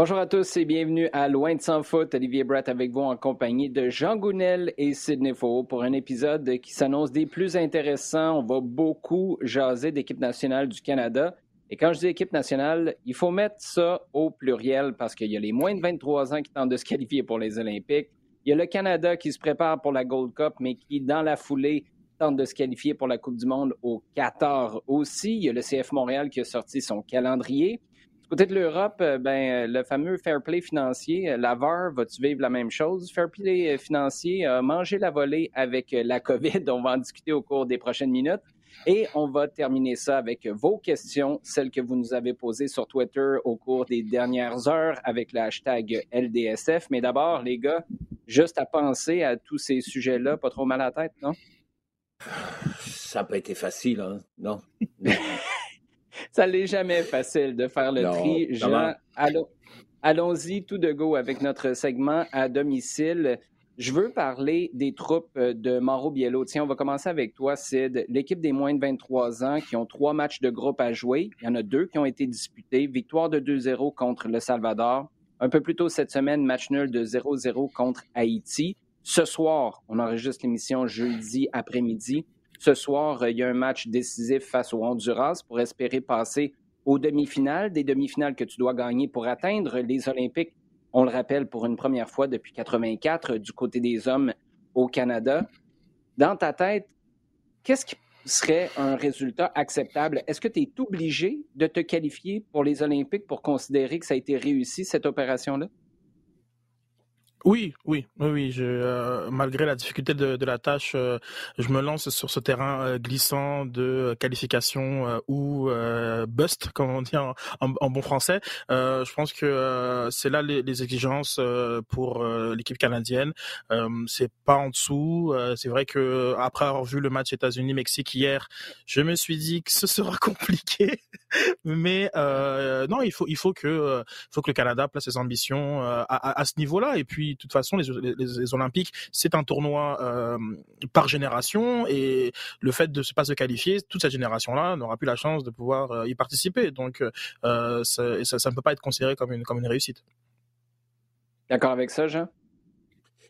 Bonjour à tous et bienvenue à Loin de sans foot. Olivier Brett avec vous en compagnie de Jean Gounel et Sidney Faux pour un épisode qui s'annonce des plus intéressants. On va beaucoup jaser d'équipe nationale du Canada. Et quand je dis équipe nationale, il faut mettre ça au pluriel parce qu'il y a les moins de 23 ans qui tentent de se qualifier pour les Olympiques. Il y a le Canada qui se prépare pour la Gold Cup, mais qui, dans la foulée, tente de se qualifier pour la Coupe du Monde au Qatar aussi. Il y a le CF Montréal qui a sorti son calendrier. Du côté de l'Europe, euh, ben, le fameux fair play financier, euh, la VAR, va-tu vivre la même chose? Fair play euh, financier a mangé la volée avec la COVID. On va en discuter au cours des prochaines minutes. Et on va terminer ça avec vos questions, celles que vous nous avez posées sur Twitter au cours des dernières heures avec le hashtag LDSF. Mais d'abord, les gars, juste à penser à tous ces sujets-là, pas trop mal à la tête, non? Ça n'a pas été facile, hein? non? Ça n'est jamais facile de faire le tri. Jean, allons-y tout de go avec notre segment à domicile. Je veux parler des troupes euh, de Mauro Biello. Tiens, on va commencer avec toi, Sid. L'équipe des moins de 23 ans qui ont trois matchs de groupe à jouer. Il y en a deux qui ont été disputés. Victoire de 2-0 contre le Salvador. Un peu plus tôt cette semaine, match nul de 0-0 contre Haïti. Ce soir, on enregistre l'émission jeudi après-midi. Ce soir, il y a un match décisif face au Honduras pour espérer passer aux demi-finales, des demi-finales que tu dois gagner pour atteindre les Olympiques. On le rappelle pour une première fois depuis 84 du côté des hommes au Canada. Dans ta tête, qu'est-ce qui serait un résultat acceptable? Est-ce que tu es obligé de te qualifier pour les Olympiques pour considérer que ça a été réussi, cette opération-là? Oui, oui, oui, oui. Je, euh, malgré la difficulté de, de la tâche, euh, je me lance sur ce terrain euh, glissant de qualification ou bust, comme on dit en, en, bon français. je pense que c'est là les, les exigences pour l'équipe canadienne. c'est pas en dessous. c'est vrai que après avoir vu le match États-Unis-Mexique hier, je me suis dit que ce sera compliqué. Mais non, il faut, il faut que, faut que le Canada place ses ambitions à, à, à ce niveau-là. Et puis de toute façon, les, les, Olympiques, c'est un tournoi euh, par génération et le fait de ne pas se qualifier, toute cette génération-là n'aura plus la chance de pouvoir euh, y participer. Donc, euh, ça, ça, ne peut pas être considéré comme une, comme une réussite. D'accord avec ça, Jean?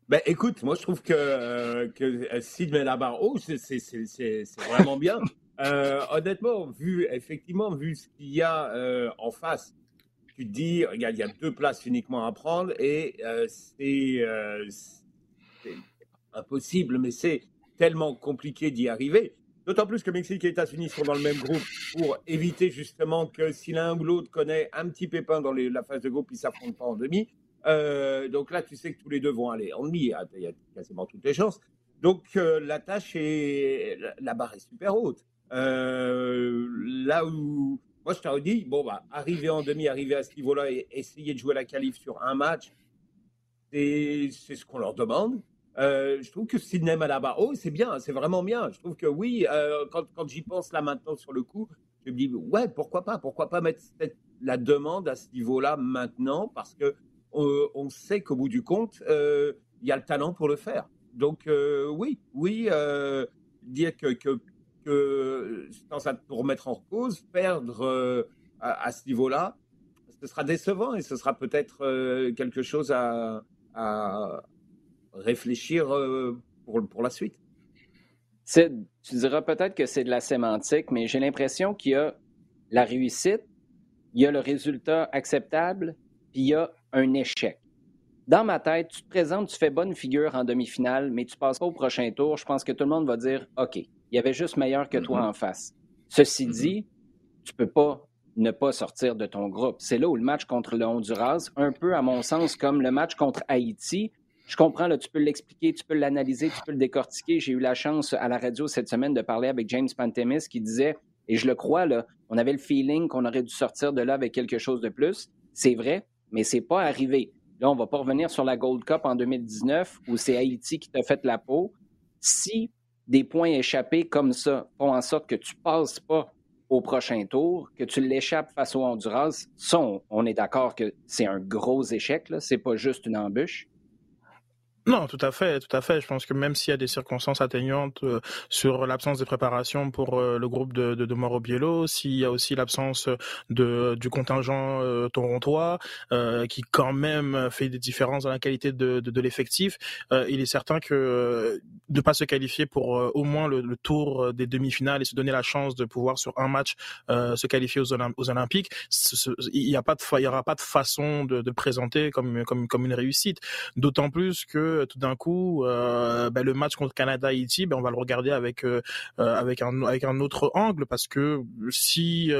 Ben, écoute, moi, je trouve que, que Sid met la barre haut, c'est vraiment bien. honnêtement, vu, effectivement, vu ce qu'il y a en face, tu te dis, regarde, il y a deux places uniquement à prendre et euh, euh, c'est impossible, mais c'est tellement compliqué d'y arriver. D'autant plus que Mexique et États-Unis sont dans le même groupe pour éviter justement que si l'un ou l'autre connaît un petit pépin dans la phase de groupe, ils ne s'affrontent pas en demi. Euh, donc là, tu sais que tous les deux vont aller en demi. Il y a quasiment toutes les chances. Donc la tâche est. La barre est super haute. là où moi, je t'aurais dit, bon, bah, arriver en demi, arriver à ce niveau-là et essayer de jouer la qualif sur un match, c'est ce qu'on leur demande. Euh, je trouve que Sydney Malaba, oh, c'est bien, c'est vraiment bien. Je trouve que oui, euh, quand, quand j'y pense là maintenant sur le coup, je me dis, ouais, pourquoi pas Pourquoi pas mettre la demande à ce niveau-là maintenant Parce que euh, on sait qu'au bout du compte, il y a le talent pour le faire. Donc, oui, oui, dire que sans ça pour remettre en cause, perdre euh, à, ce niveau-là, ce sera décevant et ce sera peut-être euh, quelque chose à, réfléchir euh, pour, la suite. tu diras peut-être que c'est de la sémantique, mais j'ai l'impression qu'il y a la réussite, il y a le résultat acceptable, puis il y a un échec. Dans ma tête, tu te présentes, tu fais bonne figure en demi-finale, mais tu passes pas au prochain tour. Je pense que tout le monde va dire OK, il y avait juste meilleur que toi mm-hmm. en face. Ceci mm-hmm. dit, tu peux pas ne pas sortir de ton groupe. C'est là où le match contre le Honduras, un peu à mon sens comme le match contre Haïti, je comprends, là, tu peux l'expliquer, tu peux l'analyser, tu peux le décortiquer. J'ai eu la chance à la radio cette semaine de parler avec James Pantemis qui disait, et je le crois, là, on avait le feeling qu'on aurait dû sortir de là avec quelque chose de plus. C'est vrai, mais c'est pas arrivé. Là, on va pas revenir sur la Gold Cup en 2019 où c'est Haïti qui t'a fait la peau. Si des points échappés comme ça font en sorte que tu passes pas au prochain tour, que tu l'échappes face au Honduras, on, est d'accord que c'est un gros échec, là. C'est pas juste une embûche. Non, tout à fait, tout à fait. Je pense que même s'il y a des circonstances atteignantes euh, sur l'absence de préparation pour euh, le groupe de, de, de Biello, s'il y a aussi l'absence de du contingent euh, torontois qui quand même fait des différences dans la qualité de, de, de l'effectif, il est certain que de pas se qualifier pour au moins le, le tour des demi-finales et se donner la chance de pouvoir sur un match se qualifier aux, aux Olympiques, il n'y a pas de il y aura pas de façon de, de présenter comme comme comme une réussite. D'autant plus que tout d'un coup, euh, ben, le match contre Canada-Haïti, ben, on va le regarder avec euh, euh, avec un avec un autre angle parce que si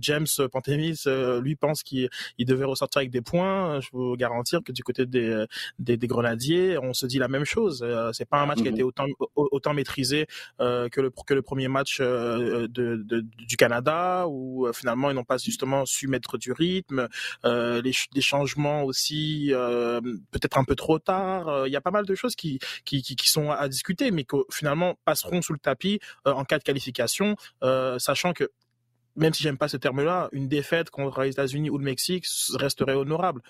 James Pantemis lui pense qu'il devait ressortir avec des points, je vous garantir que du côté des des, Grenadiers, on se dit la même chose. c'est pas un match qui a été mhm. autant autant maîtrisé que le que le premier match de, du Canada où finalement ils n'ont pas justement su mettre du rythme, les, les changements aussi peut-être un peu trop tard il y a pas mal de choses qui, qui, sont à discuter, mais qui finalement passeront sous le tapis euh, en cas de qualification, euh, sachant que même si j'aime pas ce terme-là, une défaite contre les États-Unis ou le Mexique resterait honorable.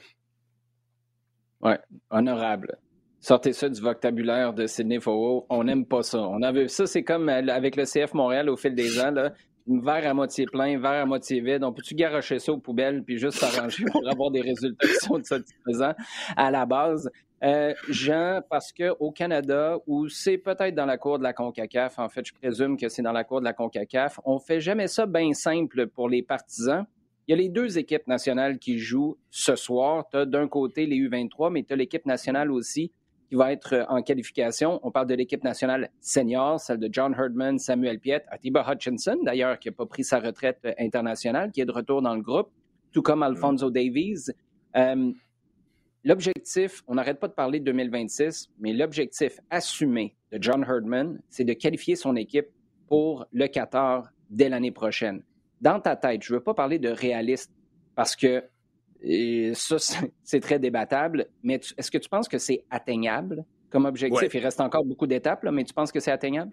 Ouais, honorable. Sortez ça du vocabulaire de Sidney Fowo. On n'aime pas ça. On avait ça, c'est comme euh, avec le CF Montréal au fil des ans. Là verre à moitié plein, verre à moitié vide. On peut-tu garocher ça aux poubelles puis juste s'arranger pour avoir des résultats qui sont satisfaisants à la base? Euh, Jean, parce qu'au Canada, où c'est peut-être dans la cour de la CONCACAF, en fait, je présume que c'est dans la cour de la CONCACAF, on fait jamais ça bien simple pour les partisans. Il y a les deux équipes nationales qui jouent ce soir. Tu as d'un côté les U23, mais tu as l'équipe nationale aussi qui va être euh, en qualification. On parle de l'équipe nationale senior, celle de John Herdman, Samuel Piet, Atiba Hutchinson, d'ailleurs, qui n'a pas pris sa retraite euh, internationale, qui est de retour dans le groupe, tout comme Alfonso Davies. Euh, l'objectif, on n'arrête pas de parler de 2026, mais l'objectif assumé de John Herdman, c'est de qualifier son équipe pour le Qatar dès l'année prochaine. Dans ta tête, je ne veux pas parler de réaliste parce que et ça, c'est très débattable. Mais est-ce que tu penses que c'est atteignable comme objectif? Il reste encore beaucoup d'étapes, mais tu penses que c'est atteignable?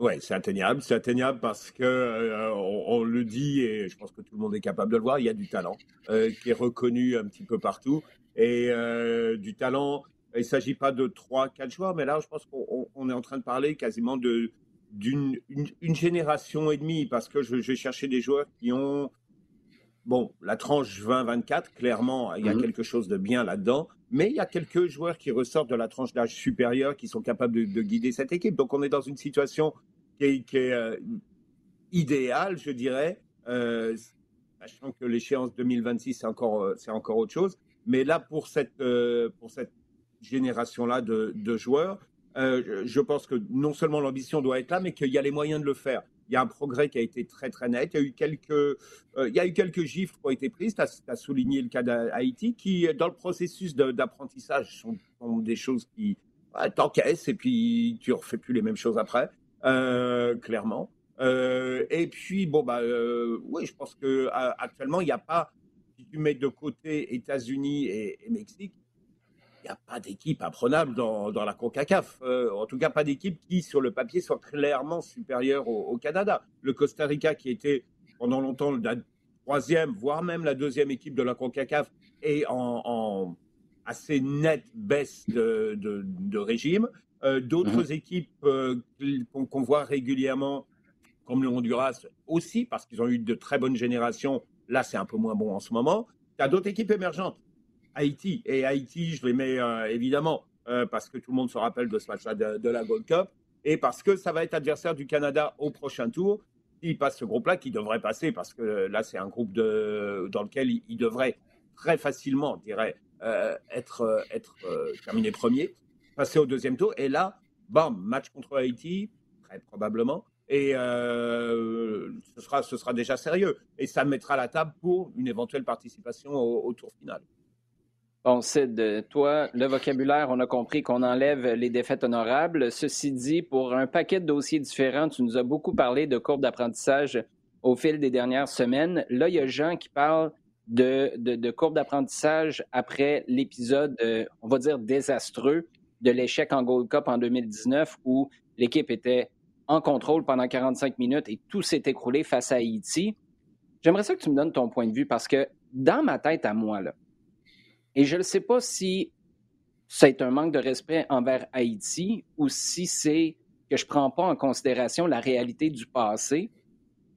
Oui, c'est atteignable. C'est atteignable parce que euh, on, le dit et je pense que tout le monde est capable de le voir. Il y a du talent euh, qui est reconnu un petit peu partout et euh, du talent. Il ne s'agit pas de trois, quatre joueurs, mais là, je pense qu'on est en train de parler quasiment de d'une une, génération et demie parce que je, je vais chercher des joueurs qui ont Bon, la tranche 20-24, clairement, il y a mhm. quelque chose de bien là-dedans. Mais il y a quelques joueurs qui ressortent de la tranche d'âge supérieur qui sont capables de, guider cette équipe. Donc on est dans une situation qui est, euh, idéale, je dirais, euh, sachant que l'échéance 2026, c'est encore, euh, c'est encore autre chose. Mais là, pour cette, pour cette génération-là de, de, joueurs, je pense que non seulement l'ambition doit être là, mais qu'il y a les moyens de le faire il y a un progrès qui a été très très net. Il y a eu quelques, euh, il y a eu quelques gifles qui ont été prises. Tu as, souligné le cas d'Haïti, qui dans le processus d'apprentissage sont, des choses qui ouais, t'encaissent et puis tu refais plus les mêmes choses après, euh, clairement. Euh, et puis bon bah oui, je pense que actuellement il n'y a pas, si tu mets de côté États-Unis et Mexique, il n'y a pas d'équipe apprenable dans, dans la CONCACAF. Euh, en tout cas, pas d'équipe qui, sur le papier, soit clairement supérieure au, Canada. Le Costa Rica, qui était pendant longtemps la troisième, voire même la deuxième équipe de la CONCACAF, est en, assez nette baisse de, de, régime. Euh, d'autres mhm. équipes euh, qu'on voit régulièrement, comme le Honduras aussi, parce qu'ils ont eu de très bonnes générations. Là, c'est un peu moins bon en ce moment. Tu as d'autres équipes émergentes Haïti. Et Haïti, je les mets euh, évidemment euh, parce que tout le monde se rappelle de ce match-là de, la Gold Cup et parce que ça va être adversaire du Canada au prochain tour. S'il passe ce groupe-là, qui devrait passer, parce que là, c'est un groupe dans lequel il, devrait très facilement, je dirais, euh, être, terminé premier, passer au deuxième tour. Et là, bam, match contre Haïti, très probablement. Et ce sera déjà sérieux. Et ça mettra la table pour une éventuelle participation au tour final. Bon, Sid, toi, le vocabulaire, on a compris qu'on enlève les défaites honorables. Ceci dit, pour un paquet de dossiers différents, tu nous as beaucoup parlé de courbes d'apprentissage au fil des dernières semaines. Là, il y a Jean qui parle de, de, courbes d'apprentissage après l'épisode, euh, on va dire, désastreux de l'échec en Gold Cup en 2019 où l'équipe était en contrôle pendant 45 minutes et tout s'est écroulé face à Haïti. J'aimerais ça que tu me donnes ton point de vue parce que dans ma tête à moi, là, et je ne sais pas si c'est un manque de respect envers Haïti ou si c'est que je ne prends pas en considération la réalité du passé.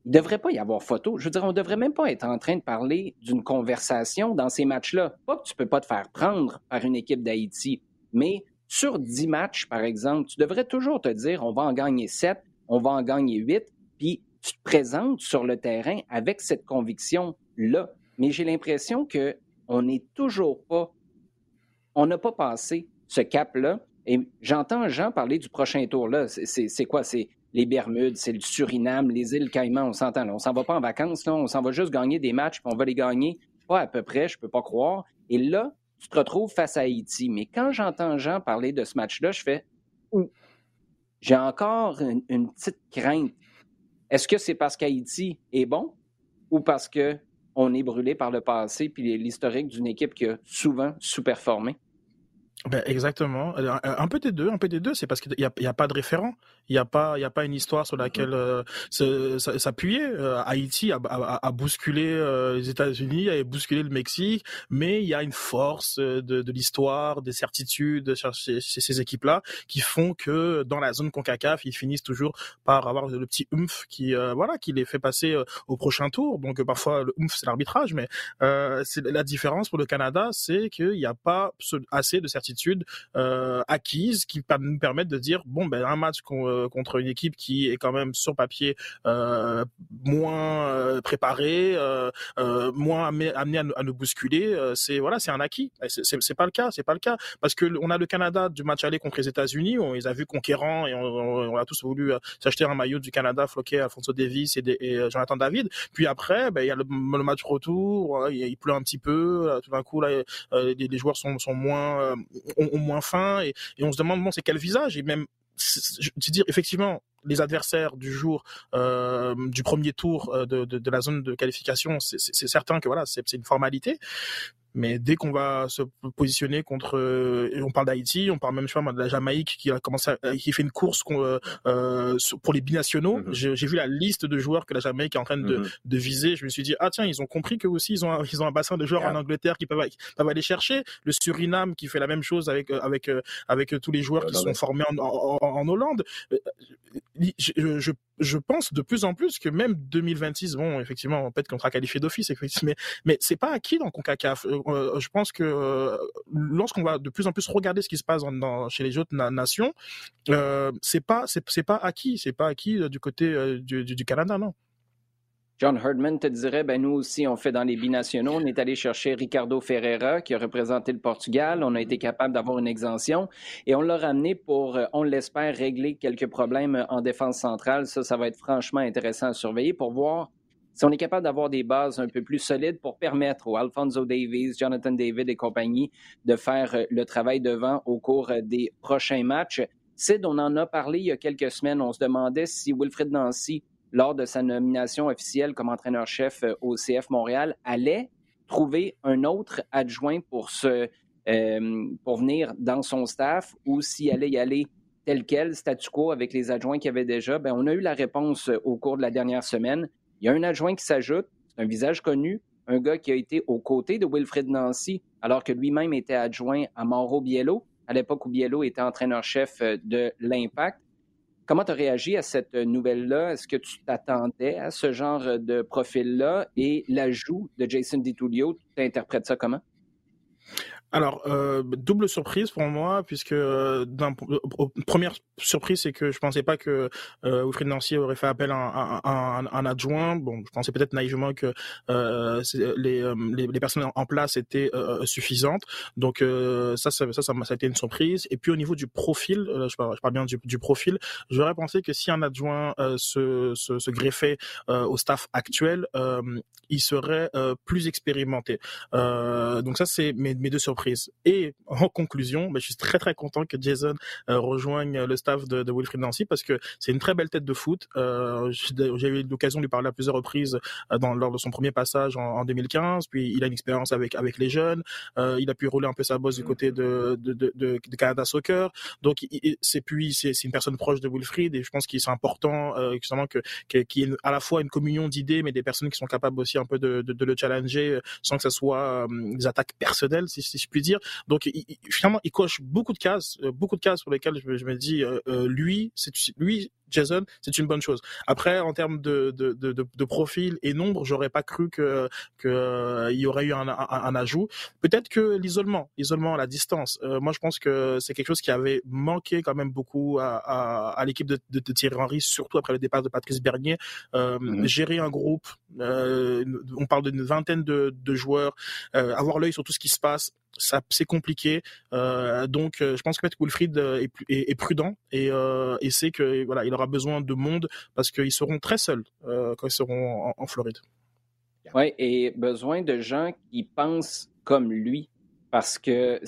Il ne devrait pas y avoir photo. Je veux dire, on ne devrait même pas être en train de parler d'une conversation dans ces matchs-là. Pas que tu ne peux pas te faire prendre par une équipe d'Haïti, mais sur 10 matchs, par exemple, tu devrais toujours te dire on va en gagner 7, on va en gagner 8, puis tu te présentes sur le terrain avec cette conviction-là. Mais j'ai l'impression que on n'est toujours pas, on n'a pas passé ce cap-là. Et j'entends Jean parler du prochain tour. là. C'est quoi? C'est les Bermudes, c'est le Suriname, les îles Caïmans, on s'entend. On s'en va pas en vacances, on s'en va juste gagner des matchs, puis on va les gagner pas à peu près, je peux pas croire. Et là, tu te retrouves face à Haïti. Mais quand j'entends Jean parler de ce match-là, je fais j'ai encore une petite crainte. Est-ce que c'est parce qu'Haïti est bon ou parce que on est brûlé par le passé puis l'historique d'une équipe qui a souvent sous-performé? Ben exactement. Euh, un peu des deux, un peu des deux. C'est parce qu'il n'y a, y a pas de référent. Il n'y a pas, il y a pas une histoire sur laquelle euh, s'appuyer. Euh, Haïti a, a, a bousculé euh, les États-Unis, a bousculé le Mexique, mais il y a une force de, de l'histoire, des certitudes chez, ces équipes-là qui font que dans la zone Concacaf, ils finissent toujours par avoir le petit oomph qui, voilà, qui les fait passer au prochain tour. Donc parfois le oomph c'est l'arbitrage, mais c'est la différence pour le Canada, c'est qu'il n'y a pas assez de certitudes euh, acquises qui nous permettent de dire bon ben un match euh, contre une équipe qui est quand même sur papier euh, moins préparée, moins amené, à, nous bousculer, c'est voilà c'est un acquis. C'est pas le cas, c'est pas le cas parce que on a le Canada du match aller contre les États-Unis, on les a vus conquérants et on, a tous voulu s'acheter un maillot du Canada floqué à Alfonso Davis et, Jonathan David. Puis après, ben, il y a le, match retour, il, pleut un petit peu, tout d'un coup là, les, joueurs sont, sont moins ont, moins faim et, on se demande bon c'est quel visage? Et même je dire effectivement les adversaires du jour euh, du premier tour euh, de, de, de, la zone de qualification c'est certain que voilà c'est une formalité mais dès qu'on va se positionner contre, euh, on parle d'Haïti, on parle même je sais de la Jamaïque qui a commencé, à, qui fait une course euh, euh pour les binationaux. Mhm. J'ai vu la liste de joueurs que la Jamaïque est en train de, mhm. de, viser. Je me suis dit ah tiens ils ont compris que aussi ils ont un, ils ont un bassin de joueurs en Angleterre qui peuvent, peuvent aller chercher. Le Suriname qui fait la même chose avec avec avec tous les joueurs qui sont formés en, en, en Hollande. Je, je, je, pense de plus en plus que même 2026, bon effectivement peut-être qu'on sera qualifié d'office, mais mais c'est pas acquis dans Concacaf euh, je pense que euh, lorsqu'on va de plus en plus regarder ce qui se passe chez les autres nations, euh, c'est pas c'est pas acquis, c'est pas acquis du côté du, du, Canada, non. John Herdman te dirait, ben nous aussi, on fait dans les binationaux. On est allé chercher Ricardo Ferreira, qui a représenté le Portugal. On a été capable d'avoir une exemption et on l'a ramené pour, on l'espère, régler quelques problèmes en défense centrale. Ça, ça va être franchement intéressant à surveiller pour voir si on est capable d'avoir des bases un peu plus solides pour permettre aux Alfonso Davies, Jonathan David et compagnie de faire euh, le travail devant au cours euh, des prochains matchs. Sid, on en a parlé il y a quelques semaines. On se demandait si Wilfred Nancy, lors de sa nomination officielle comme entraîneur-chef euh, au CF Montréal, allait trouver un autre adjoint pour, pour venir dans son staff ou s'il allait y aller tel quel, statu quo, avec les adjoints qu'il y avait déjà. Bien, on a eu la réponse au cours de la dernière semaine. Il y a un adjoint qui s'ajoute, un visage connu, un gars qui a été aux côtés de Wilfred Nancy, alors que lui-même était adjoint à Mauro Biello, à l'époque où Biello était entraîneur-chef euh, de l'Impact. Comment tu as réagi à cette nouvelle-là? Est-ce que tu t'attendais à ce genre de profil-là? Et l'ajout de Jason DiTullio, tu interprètes ça comment? Alors, euh, double surprise pour moi, puisque euh, première surprise, c'est que je pensais pas que euh, Wilfried Nancy aurait fait appel à, un adjoint. Bon, je pensais peut-être naïvement que euh, les, euh, les, les, personnes en place étaient suffisantes. Donc ça, ça, ça, ça, a été une surprise. Et puis au niveau du profil, je parle, je parle bien du, du profil, j'aurais pensé que si un adjoint se, se, se, greffait au staff actuel, il serait plus expérimenté. donc ça, c'est mes deux surprises surprise. Et en conclusion, bah, je suis très très content que Jason rejoigne le staff de, de Wilfried Nancy parce que c'est une très belle tête de foot. J'ai eu l'occasion de lui parler à plusieurs reprises dans, lors de son premier passage en, en 2015. Puis il a une expérience avec avec les jeunes. il a pu rouler un peu sa bosse du côté de de, de, de Canada Soccer. Donc c'est puis c'est une personne proche de Wilfried et je pense qu'il c'est important justement que qu'il y ait à la fois une communion d'idées, mais des personnes qui sont capables aussi un peu de, de, de le challenger sans que ce soit des attaques personnelles, si, si je puis dire. Donc finalement, il coche beaucoup de cases, beaucoup de cases sur lesquelles je, je me dis, lui, c'est lui Jason, c'est une bonne chose. Après, en termes de, de, de, de profil et nombre, j'aurais pas cru que qu'il euh, y aurait eu un, un, ajout. Peut-être que l'isolement, l'isolement, la distance. Euh, moi, je pense que c'est quelque chose qui avait manqué quand même beaucoup à, à, à l'équipe de, de, Thierry Henry, surtout après le départ de Patrice Bernier. Euh, mhm. Gérer un groupe, euh, on parle d'une vingtaine de, de joueurs, avoir l'œil sur tout ce qui se passe ça c'est compliqué. Donc, je pense que Wilfried est, est, est prudent et, et sait que voilà, il aura besoin de monde parce qu'ils seront très seuls euh, quand ils seront en, en Floride. Oui, et besoin de gens qui pensent comme lui. Parce que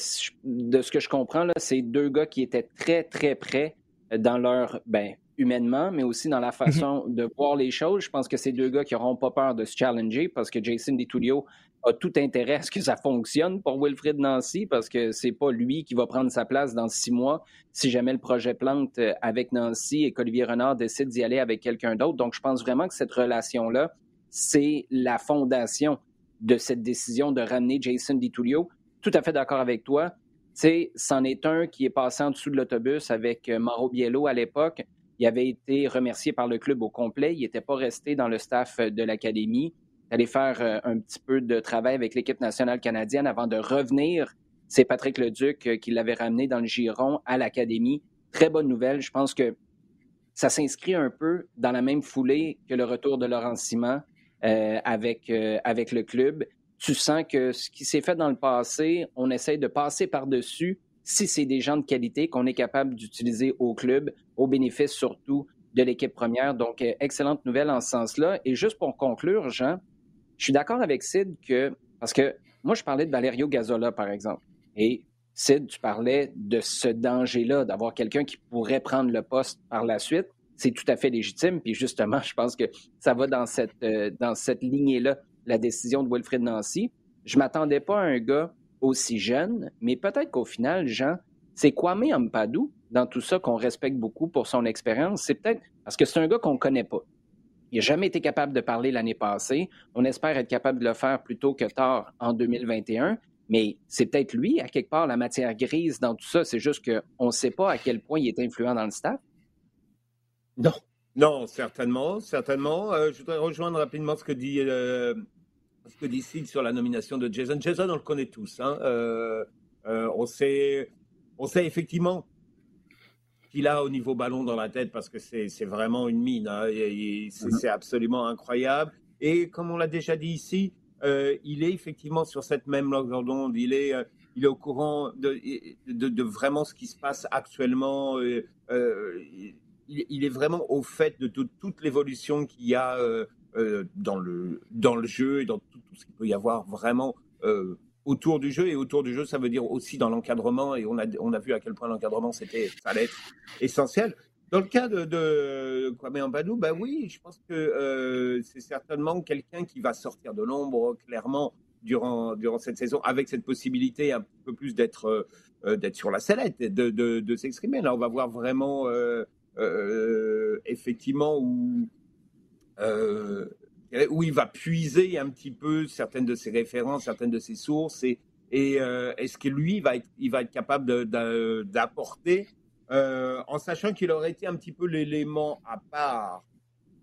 de ce que je comprends, là, c'est deux gars qui étaient très, très près dans leur, ben, humainement, mais aussi dans la mhm. façon de voir les choses. Je pense que c'est deux gars qui n'auront pas peur de se challenger parce que Jason DiTullio a tout intérêt à ce que ça fonctionne pour Wilfrid Nancy parce que c'est pas lui qui va prendre sa place dans six mois si jamais le projet plante euh, avec Nancy et qu'Olivier Renard décide d'y aller avec quelqu'un d'autre. Donc, je pense vraiment que cette relation-là, c'est la fondation de cette décision de ramener Jason DiTullio. Tout à fait d'accord avec toi. Tu sais, c'en est un qui est passé en dessous de l'autobus avec euh, Mauro Biello à l'époque. Il avait été remercié par le club au complet. Il n'était pas resté dans le staff de l'académie aller faire euh, un petit peu de travail avec l'équipe nationale canadienne avant de revenir. C'est Patrick Leduc euh, qui l'avait ramené dans le giron à l'académie. Très bonne nouvelle. Je pense que ça s'inscrit un peu dans la même foulée que le retour de Laurent Simon euh, avec, avec le club. Tu sens que ce qui s'est fait dans le passé, on essaye de passer par-dessus si c'est des gens de qualité qu'on est capable d'utiliser au club, au bénéfice surtout de l'équipe première. Donc, excellente nouvelle en ce sens-là. Et juste pour conclure, Jean, je suis d'accord avec Sid que, parce que moi, je parlais de Valerio Gazola, par exemple. Et Sid, tu parlais de ce danger-là, d'avoir quelqu'un qui pourrait prendre le poste par la suite. C'est tout à fait légitime. Puis justement, je pense que ça va dans cette, euh, cette lignée-là, la décision de Wilfred Nancy. Je m'attendais pas à un gars aussi jeune, mais peut-être qu'au final, Jean, c'est Kwame Ampadou, dans tout ça, qu'on respecte beaucoup pour son expérience. C'est peut-être parce que c'est un gars qu'on connaît pas. Il n'a jamais été capable de parler l'année passée. On espère être capable de le faire plus tôt que tard en 2021. Mais c'est peut-être lui, à quelque part, la matière grise dans tout ça. C'est juste qu'on ne sait pas à quel point il est influent dans le staff. Non. Non, certainement, certainement. Euh, je voudrais rejoindre rapidement ce que dit euh, ce que Sid sur la nomination de Jason. Jason, on le connaît tous. Hein. Euh, on sait, on sait effectivement qu'il a au niveau ballon dans la tête parce que c'est vraiment une mine. Hein, mhm. c'est absolument incroyable. Et comme on l'a déjà dit ici, euh, il est effectivement sur cette même longueur d'onde. Il est, euh, il est au courant de, de, de, vraiment ce qui se passe actuellement. Euh, euh il, il, est vraiment au fait de, toute l'évolution qu'il y a dans, le, dans le jeu et dans tout, ce qu'il peut y avoir vraiment autour du jeu et autour du jeu, ça veut dire aussi dans l'encadrement et on a on a vu à quel point l'encadrement ça allait être essentiel. Dans le cas de, de Kwame Ambadou, bah oui, je pense que euh, c'est certainement quelqu'un qui va sortir de l'ombre clairement durant durant cette saison avec cette possibilité un peu plus d'être euh, sur la sellette, de, de, s'exprimer. Là, on va voir vraiment euh, euh effectivement où euh, où il va puiser un petit peu certaines de ses références, certaines de ses sources, et, et euh, est-ce que lui, il va être, il va être capable d'apporter, euh, en sachant qu'il aurait été un petit peu l'élément à part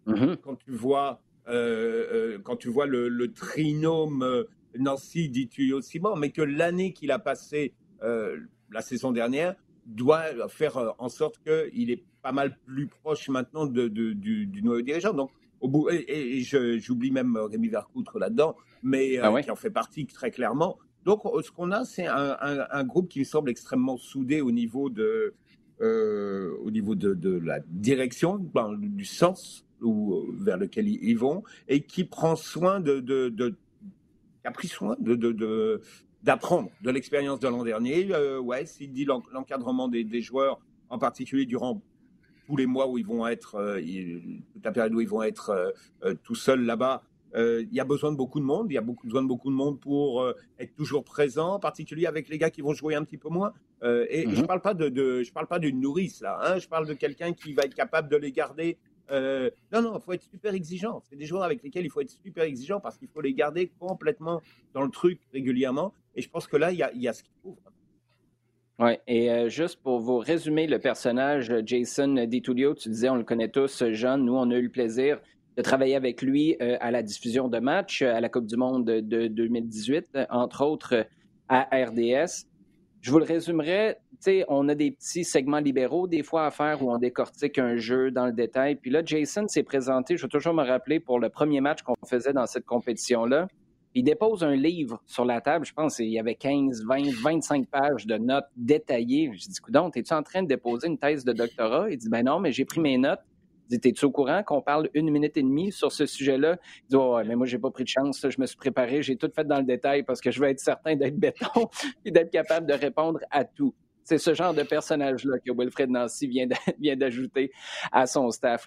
mm-hmm. quand tu vois, euh, quand tu vois le, le trinôme Nancy dit Simon, mais que l'année qu'il a passée la saison dernière doit faire en sorte qu'il est pas mal plus proche maintenant de, de, du, du noyau dirigeant. Donc, bout, et, j'oublie même Rémi Vercoutre là-dedans, mais euh, ah qui en fait partie très clairement. Donc, ce qu'on a, c'est un, groupe qui me semble extrêmement soudé au niveau de, euh, au niveau de, la direction, ben, du sens ou vers lequel ils vont, et qui prend soin de, de, a pris soin de, d'apprendre de l'expérience de l'an dernier. ouais, s'il dit l'encadrement des, des, joueurs, en particulier durant tous les mois où ils vont être, toute la période où ils vont être tout seuls là-bas, il y a besoin de beaucoup de monde. Il y a beaucoup, besoin de beaucoup de monde pour être toujours présent, en particulier avec les gars qui vont jouer un petit peu moins. et je ne mhm. parle pas de, je parle pas d'une nourrice là. Hein, je parle de quelqu'un qui va être capable de les garder euh, non, non, il faut être super exigeant. C'est des joueurs avec lesquels il faut être super exigeant parce qu'il faut les garder complètement dans le truc régulièrement. Et je pense que là, il y a, y a ce qu'il faut. Oui, et euh, juste pour vous résumer le personnage, Jason DiTullio, tu disais, on le connaît tous, Jean, nous, on a eu le plaisir de travailler avec lui euh, à la diffusion de matchs à la Coupe du Monde de 2018, entre autres à RDS. Je vous le résumerai, on a des petits segments libéraux des fois à faire où on décortique un jeu dans le détail. Puis là, Jason s'est présenté, je vais toujours me rappeler, pour le premier match qu'on faisait dans cette compétition-là. Il dépose un livre sur la table, je pense qu'il y avait 15, 20, 25 pages de notes détaillées. Je dis, coudonc, es-tu en train de déposer une thèse de doctorat? Il dit, ben non, mais j'ai pris mes notes dit T'es-tu au courant qu'on parle une minute et demie sur ce sujet-là? Il dit oh, mais moi, j'ai pas pris de chance. Je me suis préparé. J'ai tout fait dans le détail parce que je veux être certain d'être béton et d'être capable de répondre à tout. C'est ce genre de personnage-là que Wilfred Nancy vient d'ajouter à son staff.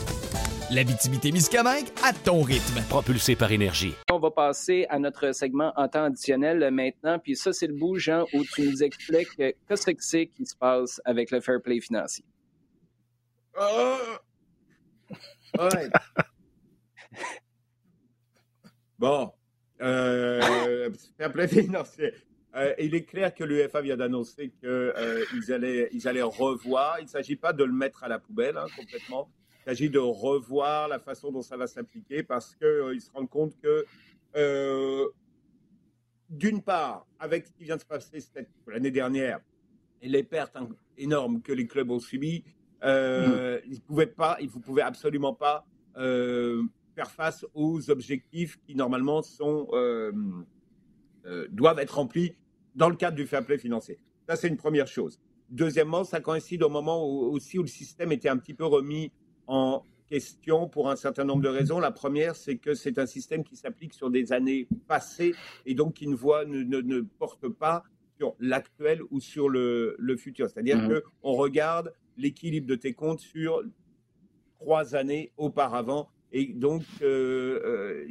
La Miscamingue à ton rythme. Propulsé par énergie. On va passer à notre segment en temps additionnel maintenant. Puis ça, c'est le bout, Jean, où tu nous expliques qu'est-ce que c'est qui se passe avec le fair play financier. Oh! bon. Euh, fair play financier. Euh, il est clair que l'UEFA vient d'annoncer qu'ils euh, allaient, ils allaient revoir. Il ne s'agit pas de le mettre à la poubelle hein, complètement. Il s'agit de revoir la façon dont ça va s'appliquer parce qu'ils euh, se rendent compte que, euh, d'une part, avec ce qui vient de se passer l'année dernière et les pertes énormes que les clubs ont subies, euh, mmh. ils ne pouvaient pas, ils ne pouvaient absolument pas faire face aux objectifs qui normalement sont, doivent être remplis dans le cadre du fair play financier. Ça, c'est une première chose. Deuxièmement, ça coïncide au moment aussi où le système était un petit peu remis en question pour un certain nombre de raisons. La première, c'est que c'est un système qui s'applique sur des années passées et donc qui ne, voit, ne, ne, porte pas sur l'actuel ou sur le, le futur. C'est-à-dire mmh. que qu'on regarde l'équilibre de tes comptes sur trois années auparavant. Et donc, euh, euh,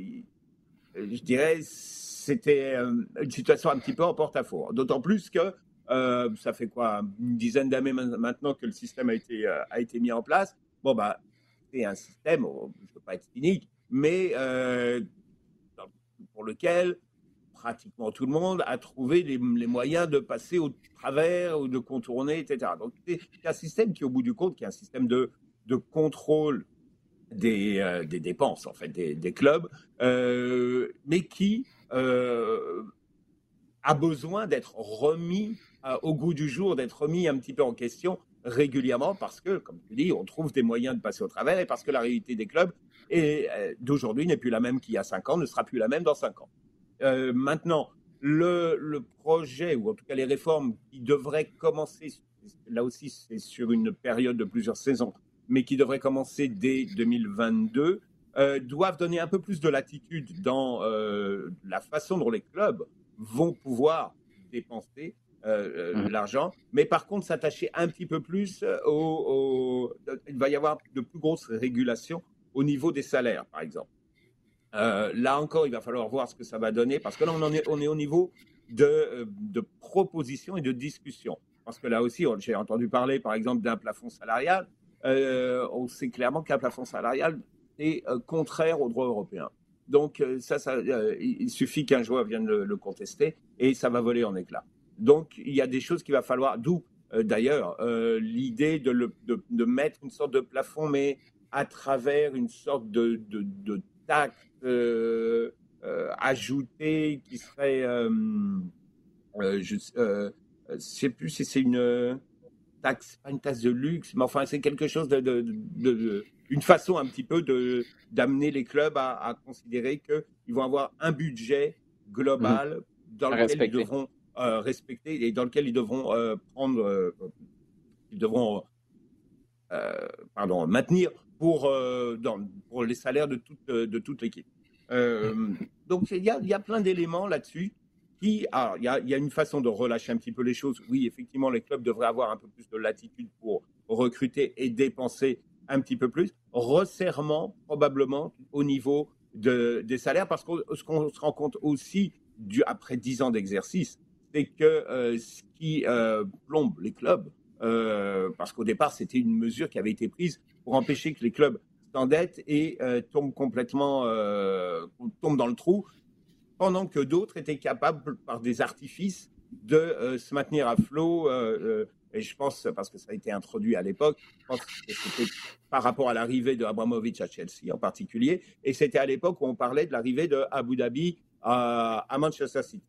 je dirais, c'était euh, une situation un petit peu en porte-à-faux. D'autant plus que ça fait quoi, une dizaine d'années maintenant que le système a été, a été mis en place. Bon, bah, c'est un système, je ne veux pas être cynique, mais euh, pour lequel pratiquement tout le monde a trouvé les, moyens de passer au travers ou de contourner, etc. Donc c'est un système qui, au bout du compte, qui est un système de, de contrôle des, euh, des, dépenses, en fait, des, des clubs, euh, mais qui a besoin d'être remis au goût du jour, d'être remis un petit peu en question régulièrement parce que, comme tu dis, on trouve des moyens de passer au travers et parce que la réalité des clubs euh, d'aujourd'hui n'est plus la même qu'il y a cinq ans, ne sera plus la même dans cinq ans. Euh, maintenant, le, projet, ou en tout cas les réformes qui devraient commencer, là aussi c'est sur une période de plusieurs saisons, mais qui devraient commencer dès 2022, euh, doivent donner un peu plus de latitude dans la façon dont les clubs vont pouvoir dépenser euh, euh, mmh. l'argent, mais par contre s'attacher un petit peu plus au, Il va y avoir de plus grosses régulations au niveau des salaires, par exemple. Euh, là encore, il va falloir voir ce que ça va donner, parce que là, on, est, on est au niveau de, de propositions et de discussions. Parce que là aussi, j'ai entendu parler, par exemple, d'un plafond salarial. on sait clairement qu'un plafond salarial est contraire au droit européen. Donc, ça, ça il suffit qu'un joueur vienne le contester et ça va voler en éclats. Donc, il y a des choses qu'il va falloir, d'où euh, d'ailleurs euh, l'idée de, de, mettre une sorte de plafond, mais à travers une sorte de, de taxe euh, ajoutée qui serait, je ne sais plus si c'est une, taxe, pas une taxe de luxe, mais enfin c'est quelque chose de, une façon un petit peu de d'amener les clubs à, considérer qu'ils vont avoir un budget global mmh. dans lequel ils devront euh, respecter et dans lequel ils devront euh, prendre, euh, ils devront pardon maintenir pour pour les salaires de toute de toute l'équipe. donc il y a, y a plein d'éléments là-dessus il y, a, une façon de relâcher un petit peu les choses. Oui, effectivement, les clubs devraient avoir un peu plus de latitude pour recruter et dépenser un petit peu plus. Resserrement, probablement, au niveau des salaires, parce que ce qu'on se rend compte aussi, du, après dix ans d'exercice, c'est que euh, ce qui euh, plombe les clubs, euh, parce qu'au départ, c'était une mesure qui avait été prise pour empêcher que les clubs s'endettent et tombent complètement, tombent dans le trou pendant que d'autres étaient capables, par des artifices, de se maintenir à flot. Et je pense, parce que ça a été introduit à l'époque, je pense que c'était par rapport à l'arrivée de Abramovich à Chelsea en particulier. Et c'était à l'époque où on parlait de l'arrivée de Abu Dhabi à, Manchester City.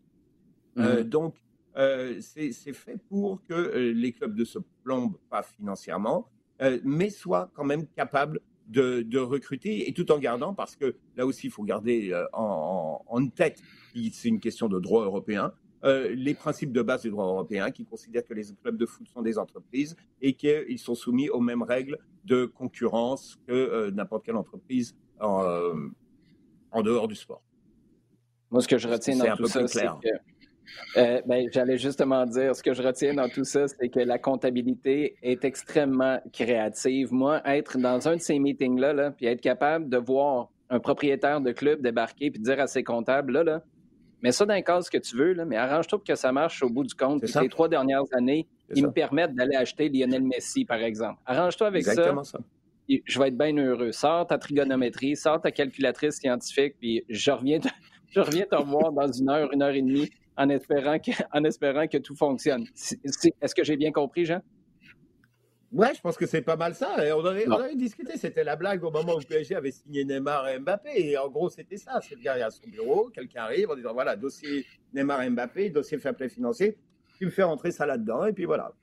Mhm. donc, c'est fait pour que les clubs ne se plombent pas financièrement, mais soient quand même capables de, recruter et tout en gardant, parce que là aussi, il faut garder euh, en, en tête, c'est une question de droit européen, euh, les principes de base du droit européen qui considèrent que les clubs de foot sont des entreprises et qu'ils sont soumis aux mêmes règles de concurrence que euh, n'importe quelle entreprise en, en, dehors du sport. Moi, ce que je retiens dans tout ça, c'est que euh, ben, J'allais justement dire, ce que je retiens dans tout ça, c'est que la comptabilité est extrêmement créative. Moi, être dans un de ces meetings-là, là, puis être capable de voir un propriétaire de club débarquer puis dire à ses comptables, là, là, mets ça dans le cas ce que tu veux, là, mais arrange-toi pour que ça marche au bout du compte. les trois dernières années, ils me permettent d'aller acheter Lionel Messi, par exemple. Arrange-toi avec Exactement ça. Je vais être bien heureux. Sors ta trigonométrie, sors ta calculatrice scientifique, puis je reviens, je reviens te revoir dans une heure, une heure et demie en espérant que, en espérant que tout fonctionne. Est-ce que j'ai bien compris, Jean? Ouais, je pense que c'est pas mal ça. on, avait, discuté, c'était la blague au moment où PSG avait signé Neymar et Mbappé. Et en gros, c'était ça. C'est le gars à son bureau, quelqu'un arrive en disant voilà, dossier Neymar et Mbappé, dossier fair play financier. Tu me fais rentrer ça là-dedans, et puis voilà.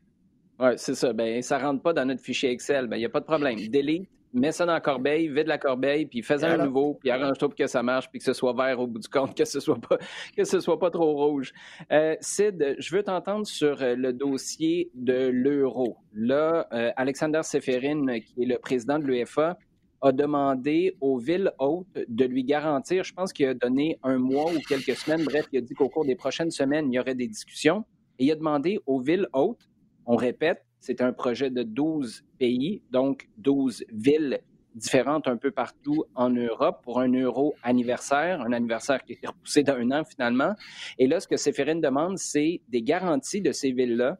Oui, c'est ça. Ben, ça rentre pas dans notre fichier Excel. Ben, il n'y a pas de problème. Delete, mets ça dans la corbeille, vide la corbeille, puis fais un nouveau, puis arrange-toi pour que ça marche, puis que ce soit vert au bout du compte, que ce soit pas, que ce soit pas trop rouge. Euh, Sid, je veux t'entendre sur euh, le dossier de l'euro. Là, euh, Alexander Seferin, qui est le président de l'UEFA, a demandé aux villes hôtes de lui garantir, je pense qu'il a donné un mois ou quelques semaines, bref, il a dit qu'au cours des prochaines semaines, il y aurait des discussions, et il a demandé aux villes hôtes, on répète, c'est un projet de 12 pays, donc 12 villes différentes un peu partout en Europe pour un euro anniversaire, un anniversaire qui a été repoussé d'un an finalement. Et là, ce que Séphérine demande, c'est des garanties de ces villes-là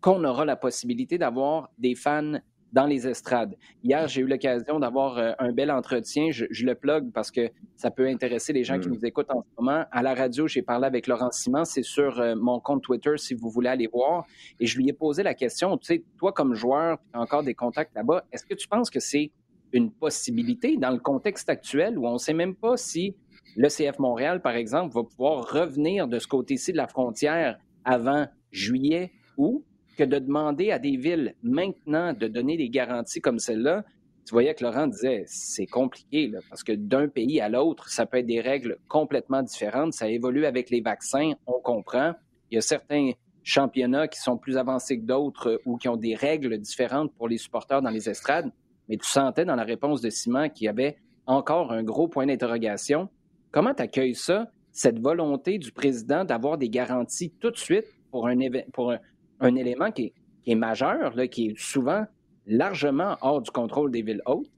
qu'on aura la possibilité d'avoir des fans dans les estrades. Hier, j'ai eu l'occasion d'avoir euh, un bel entretien. Je, le plug parce que ça peut intéresser les gens qui mm. nous écoutent en ce moment. À la radio, j'ai parlé avec Laurent Simon. C'est sur euh, mon compte Twitter si vous voulez aller voir. Et je lui ai posé la question, tu sais, toi comme joueur, tu as encore des contacts là-bas, est-ce que tu penses que c'est une possibilité dans le contexte actuel où on ne sait même pas si le CF Montréal, par exemple, va pouvoir revenir de ce côté-ci de la frontière avant juillet ou que de demander à des villes maintenant de donner des garanties comme celle-là, tu voyais que Laurent disait c'est compliqué parce que d'un pays à l'autre, ça peut être des règles complètement différentes. Ça évolue avec les vaccins, on comprend. Il y a certains championnats qui sont plus avancés que d'autres euh, ou qui ont des règles différentes pour les supporters dans les estrades. Mais tu sentais dans la réponse de Simon qu'il y avait encore un gros point d'interrogation. Comment tu accueilles ça, cette volonté du président d'avoir des garanties tout de suite pour un, pour un, un élément qui est, majeur, là, qui est souvent largement hors du contrôle des villes hautes?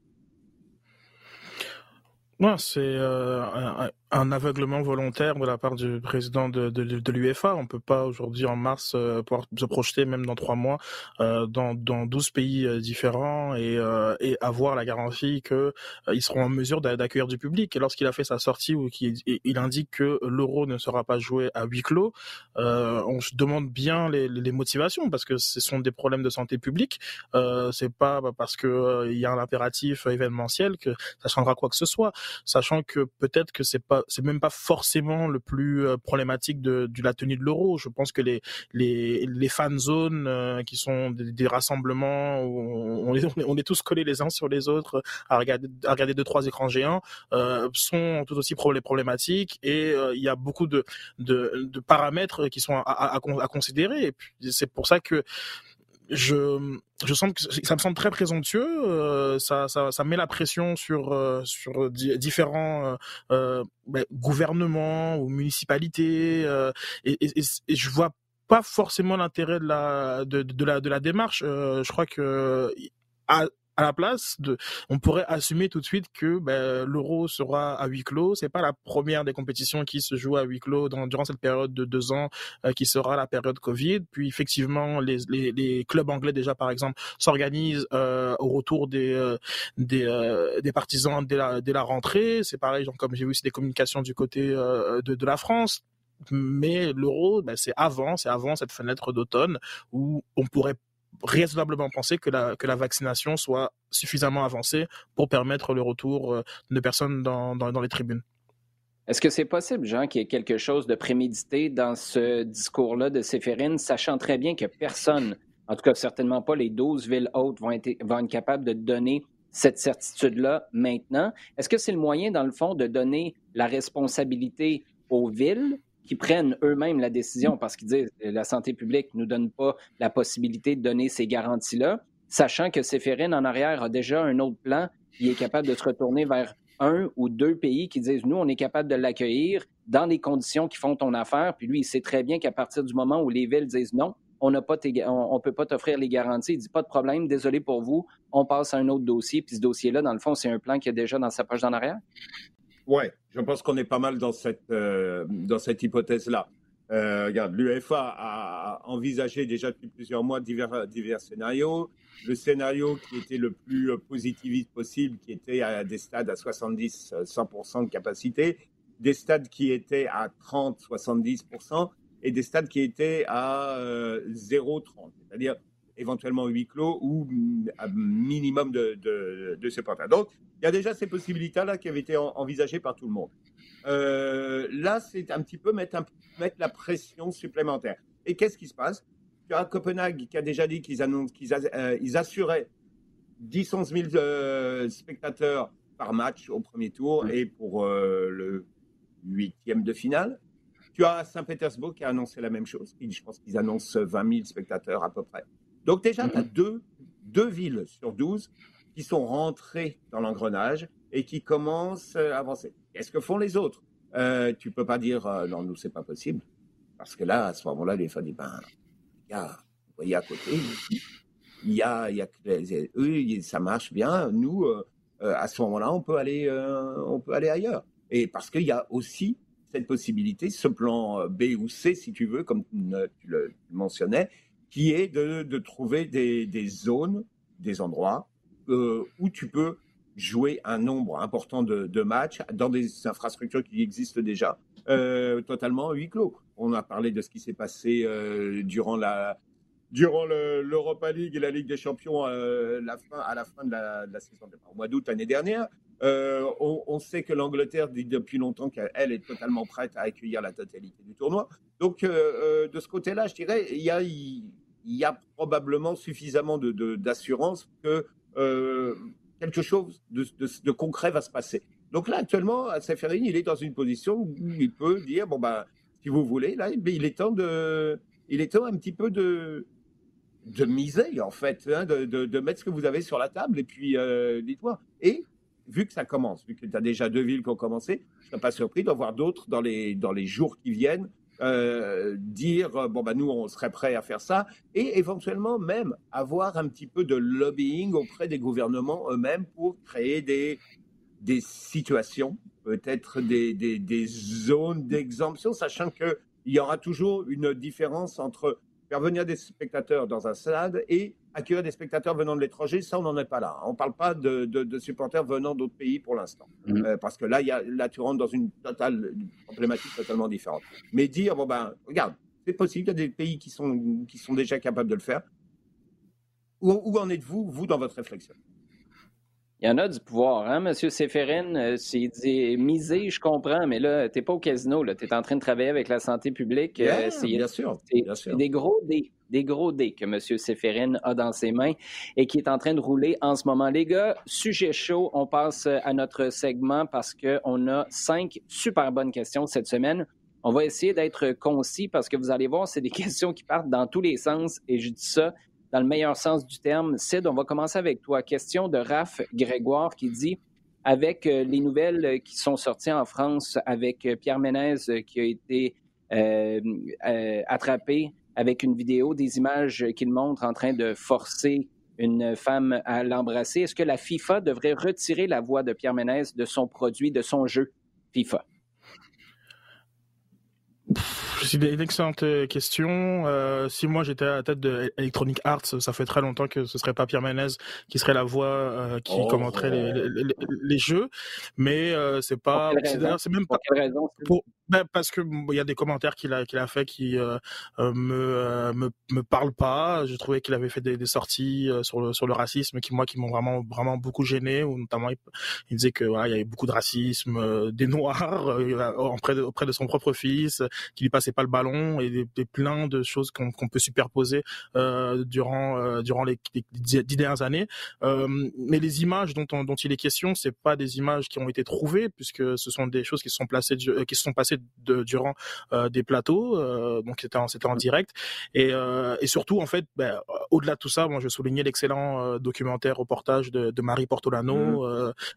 Ouais, c'est euh, un aveuglement volontaire de la part du président de, de, de l'UEFA. On peut pas aujourd'hui en mars euh, pouvoir se projeter même dans trois mois euh, dans, dans 12 pays euh, différents et, euh, et avoir la garantie que ils seront en mesure d'accueillir du public. Et lorsqu'il a fait sa sortie où il, indique que l'euro ne sera pas joué à huis clos, on se demande bien les, les, motivations parce que ce sont des problèmes de santé publique. c'est pas parce que il y a un impératif événementiel que ça changera quoi que ce soit, sachant que peut-être que c'est pas c'est même pas forcément le plus problématique de, de, la tenue de l'euro. Je pense que les les, les fan zones qui sont des, rassemblements où on, est, on est tous collés les uns sur les autres à regarder à regarder deux trois écrans géants sont tout aussi problématiques et il y a beaucoup de, de, de paramètres qui sont à, à, à considérer. Et c'est pour ça que je, je sens que ça me semble très présomptueux. Euh, ça, ça, ça, met la pression sur euh, sur différents euh, ben, gouvernements ou municipalités, et, et, et, je vois pas forcément l'intérêt de la de, de, la de la démarche. je crois que à, à la place de, on pourrait assumer tout de suite que ben, l'euro sera à huis clos. C'est pas la première des compétitions qui se joue à huis clos dans, durant cette période de deux ans euh, qui sera la période Covid. Puis effectivement, les, les, les clubs anglais déjà par exemple s'organisent euh, au retour des euh, des, euh, des partisans dès la, dès la rentrée. C'est pareil, genre, comme j'ai vu aussi des communications du côté de, de la France mais l'euro, ben, c'est avant, c'est avant cette fenêtre d'automne où on pourrait raisonnablement penser que la, que la vaccination soit suffisamment avancée pour permettre le retour euh, de personnes dans, dans, les tribunes. Est-ce que c'est possible, Jean, qu'il y ait quelque chose de prémédité dans ce discours-là de Séphérine, sachant très bien que personne, en tout cas certainement pas les 12 villes hautes, vont être, vont être capables de donner cette certitude-là maintenant? Est-ce que c'est le moyen, dans le fond, de donner la responsabilité aux villes qui prennent eux-mêmes la décision parce qu'ils disent que la santé publique ne nous donne pas la possibilité de donner ces garanties-là, sachant que Séphérine en arrière a déjà un autre plan, il est capable de se retourner vers un ou deux pays qui disent nous, on est capable de l'accueillir dans les conditions qui font ton affaire. Puis lui, il sait très bien qu'à partir du moment où les villes disent non, on ne peut pas t'offrir les garanties. Il dit pas de problème, désolé pour vous, on passe à un autre dossier. Puis ce dossier-là, dans le fond, c'est un plan qui est déjà dans sa poche en arrière. Oui, je pense qu'on est pas mal dans cette, euh, dans cette hypothèse-là. Euh, regarde, l'UEFA a envisagé déjà depuis plusieurs mois divers, divers scénarios. Le scénario qui était le plus positiviste possible, qui était à des stades à 70-100% de capacité, des stades qui étaient à 30-70% et des stades qui étaient à 0-30, euh, c'est-à-dire éventuellement huis clos ou un minimum de, de, de supporters. Donc, il y a déjà ces possibilités-là qui avaient été envisagées par tout le monde. Euh, là, c'est un petit peu mettre, mettre la pression supplémentaire. Et qu'est-ce qui se passe? Tu as Copenhague qui a déjà dit qu'ils qu'ils euh, ils assuraient 10-11 000 euh, spectateurs par match au premier tour et pour le huitième de finale. Tu as Saint-Pétersbourg qui a annoncé la même chose. Je pense qu'ils annoncent 20 000 spectateurs à peu près. Donc déjà, tu as mm-hmm. deux, deux villes sur 12 qui sont rentrées dans l'engrenage et qui commencent à avancer. Qu'est-ce que font les autres? Euh, Tu peux pas dire euh, non, nous c'est pas possible, parce que là, à ce moment-là, les femmes disent ben, il y a, vous voyez à côté, il y a, y a eux, ça marche bien. Nous, euh, euh, à ce moment-là, on peut aller, on peut aller ailleurs. Et parce qu'il y a aussi cette possibilité, ce plan B ou C, si tu veux, comme tu le mentionnais, qui est de, trouver des, zones, des endroits euh, où tu peux jouer un nombre important de, matchs dans des infrastructures qui existent déjà, euh, totalement huis clos. On a parlé de ce qui s'est passé euh, durant la durant l'Europa League et la Ligue des Champions la fin, à la fin de la, saison, au mois d'août l'année dernière. on, sait que l'Angleterre dit depuis longtemps qu'elle est totalement prête à accueillir la totalité du tournoi. Donc, de ce côté-là, je dirais, il y a, y a probablement suffisamment d'assurance de, que euh, quelque chose de, concret va se passer. Donc là, actuellement, à Seferin, il est dans une position où il peut dire bon ben, si vous voulez, là, il est temps de, il est temps un petit peu de de miser en fait, hein, de, mettre ce que vous avez sur la table et puis euh, dites-moi. Et vu que ça commence, vu que tu as déjà deux villes qui ont commencé, je ne serais pas surpris d'en voir d'autres dans les, dans les jours qui viennent euh, dire euh, bon bah nous on serait prêt à faire ça et éventuellement même avoir un petit peu de lobbying auprès des gouvernements eux-mêmes pour créer des des situations, peut-être des, des, des zones d'exemption, sachant qu'il y aura toujours une différence entre faire venir des spectateurs dans un stade et accueillir des spectateurs venant de l'étranger, ça, on n'en est pas là. On ne parle pas de, de, supporters venant d'autres pays pour l'instant. Mm-hmm. Euh, parce que là, y a, là, tu rentres dans une, totale, problématique totalement différente. Mais dire, bon, ben, regarde, c'est possible, il y a des pays qui sont, qui sont déjà capables de le faire. Où, où en êtes-vous, vous, dans votre réflexion? Il y en a du pouvoir, hein, M. Séphérine? C'est dit misé, je comprends, mais là, tu n'es pas au casino, tu es en train de travailler avec la santé publique. c'est, bien sûr. C'est des gros dés, des gros dés que M. Séphérine a dans ses mains et qui est en train de rouler en ce moment. Les gars, sujet chaud, on passe à notre segment parce qu'on a cinq super bonnes questions cette semaine. On va essayer d'être concis parce que vous allez voir, c'est des questions qui partent dans tous les sens et je dis ça dans le meilleur sens du terme. Sid, on va commencer avec toi. Question de Raph Grégoire qui dit avec euh, les nouvelles qui sont sorties en France, avec euh, Pierre Ménez euh, qui a été attrapé avec une vidéo, des images qu'il montre en train de forcer une femme à l'embrasser, est-ce que la FIFA devrait retirer la voix de Pierre Ménez de son produit, de son jeu FIFA? C'est une excellente euh, question. Euh, si moi j'étais à la tête de Electronic Arts, ça fait très longtemps que ce serait pas Pierre Menez qui serait la voix euh, qui oh. commenterait les, les, les, jeux, mais euh, c'est pas. C'est même pas. Pour quelle raison pour, ben, parce que il y a des commentaires qu'il a qu'il a fait qui euh, me, me me parlent pas. Je trouvais qu'il avait fait des, des sorties sur le sur le racisme qui moi qui m'ont vraiment vraiment beaucoup gêné. Ou notamment il, il disait que voilà il y avait beaucoup de racisme, des noirs auprès de auprès de son propre fils, qu'il lui passait pas le ballon et des, plein de choses qu'on peut superposer euh, durant euh, durant les, dix dernières années. Euh, mais les images dont, dont il est question, c'est pas des images qui ont été trouvées puisque ce sont des choses qui se sont placées qui sont passées durant des plateaux, donc c'était en, direct et, surtout en fait, ben, au-delà de tout ça, moi je soulignais l'excellent documentaire reportage de, de Marie Portolano,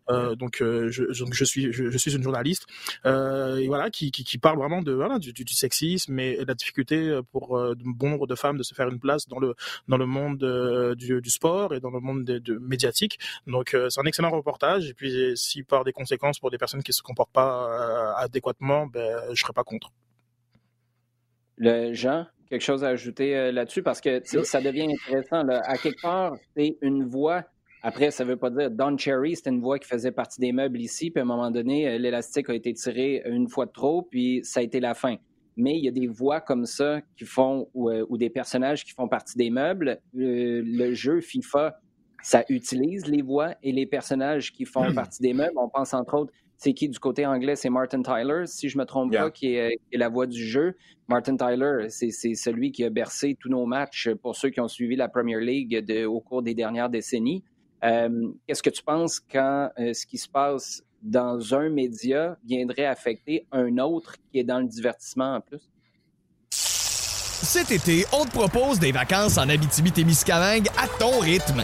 mmh. donc je, je, suis je, suis une journaliste et voilà qui, qui, qui parle vraiment de voilà du, du, du sexisme mais la difficulté euh, pour euh, bon nombre de femmes de se faire une place dans le dans le monde euh, du, du sport et dans le monde de, médiatique. Donc c'est un excellent reportage et puis si par des conséquences pour des personnes qui se comportent pas adéquatement, ben je serais pas contre. Le Jean, quelque chose à ajouter là-dessus? Parce que ça devient intéressant. Là. À quelque part, c'est une voix. Après, ça ne veut pas dire Don Cherry, c'était une voix qui faisait partie des meubles ici, puis à un moment donné, l'élastique a été tiré une fois de trop, puis ça a été la fin mais il y a des voix comme ça qui font, ou, euh, des personnages qui font partie des meubles. le jeu FIFA, ça utilise les voix et les personnages qui font partie des meubles. On pense entre autres, c'est qui du côté anglais, c'est Martin Tyler, si je me trompe pas, qui est, la voix du jeu. Martin Tyler, c'est celui qui a bercé tous nos matchs pour ceux qui ont suivi la Premier League au cours des dernières décennies. Euh, qu'est-ce que tu penses quand euh, ce qui se passe dans un média viendrait affecter un autre qui est dans le divertissement en plus? Cet été, on te propose des vacances en Abitibi-Témiscamingue à ton rythme.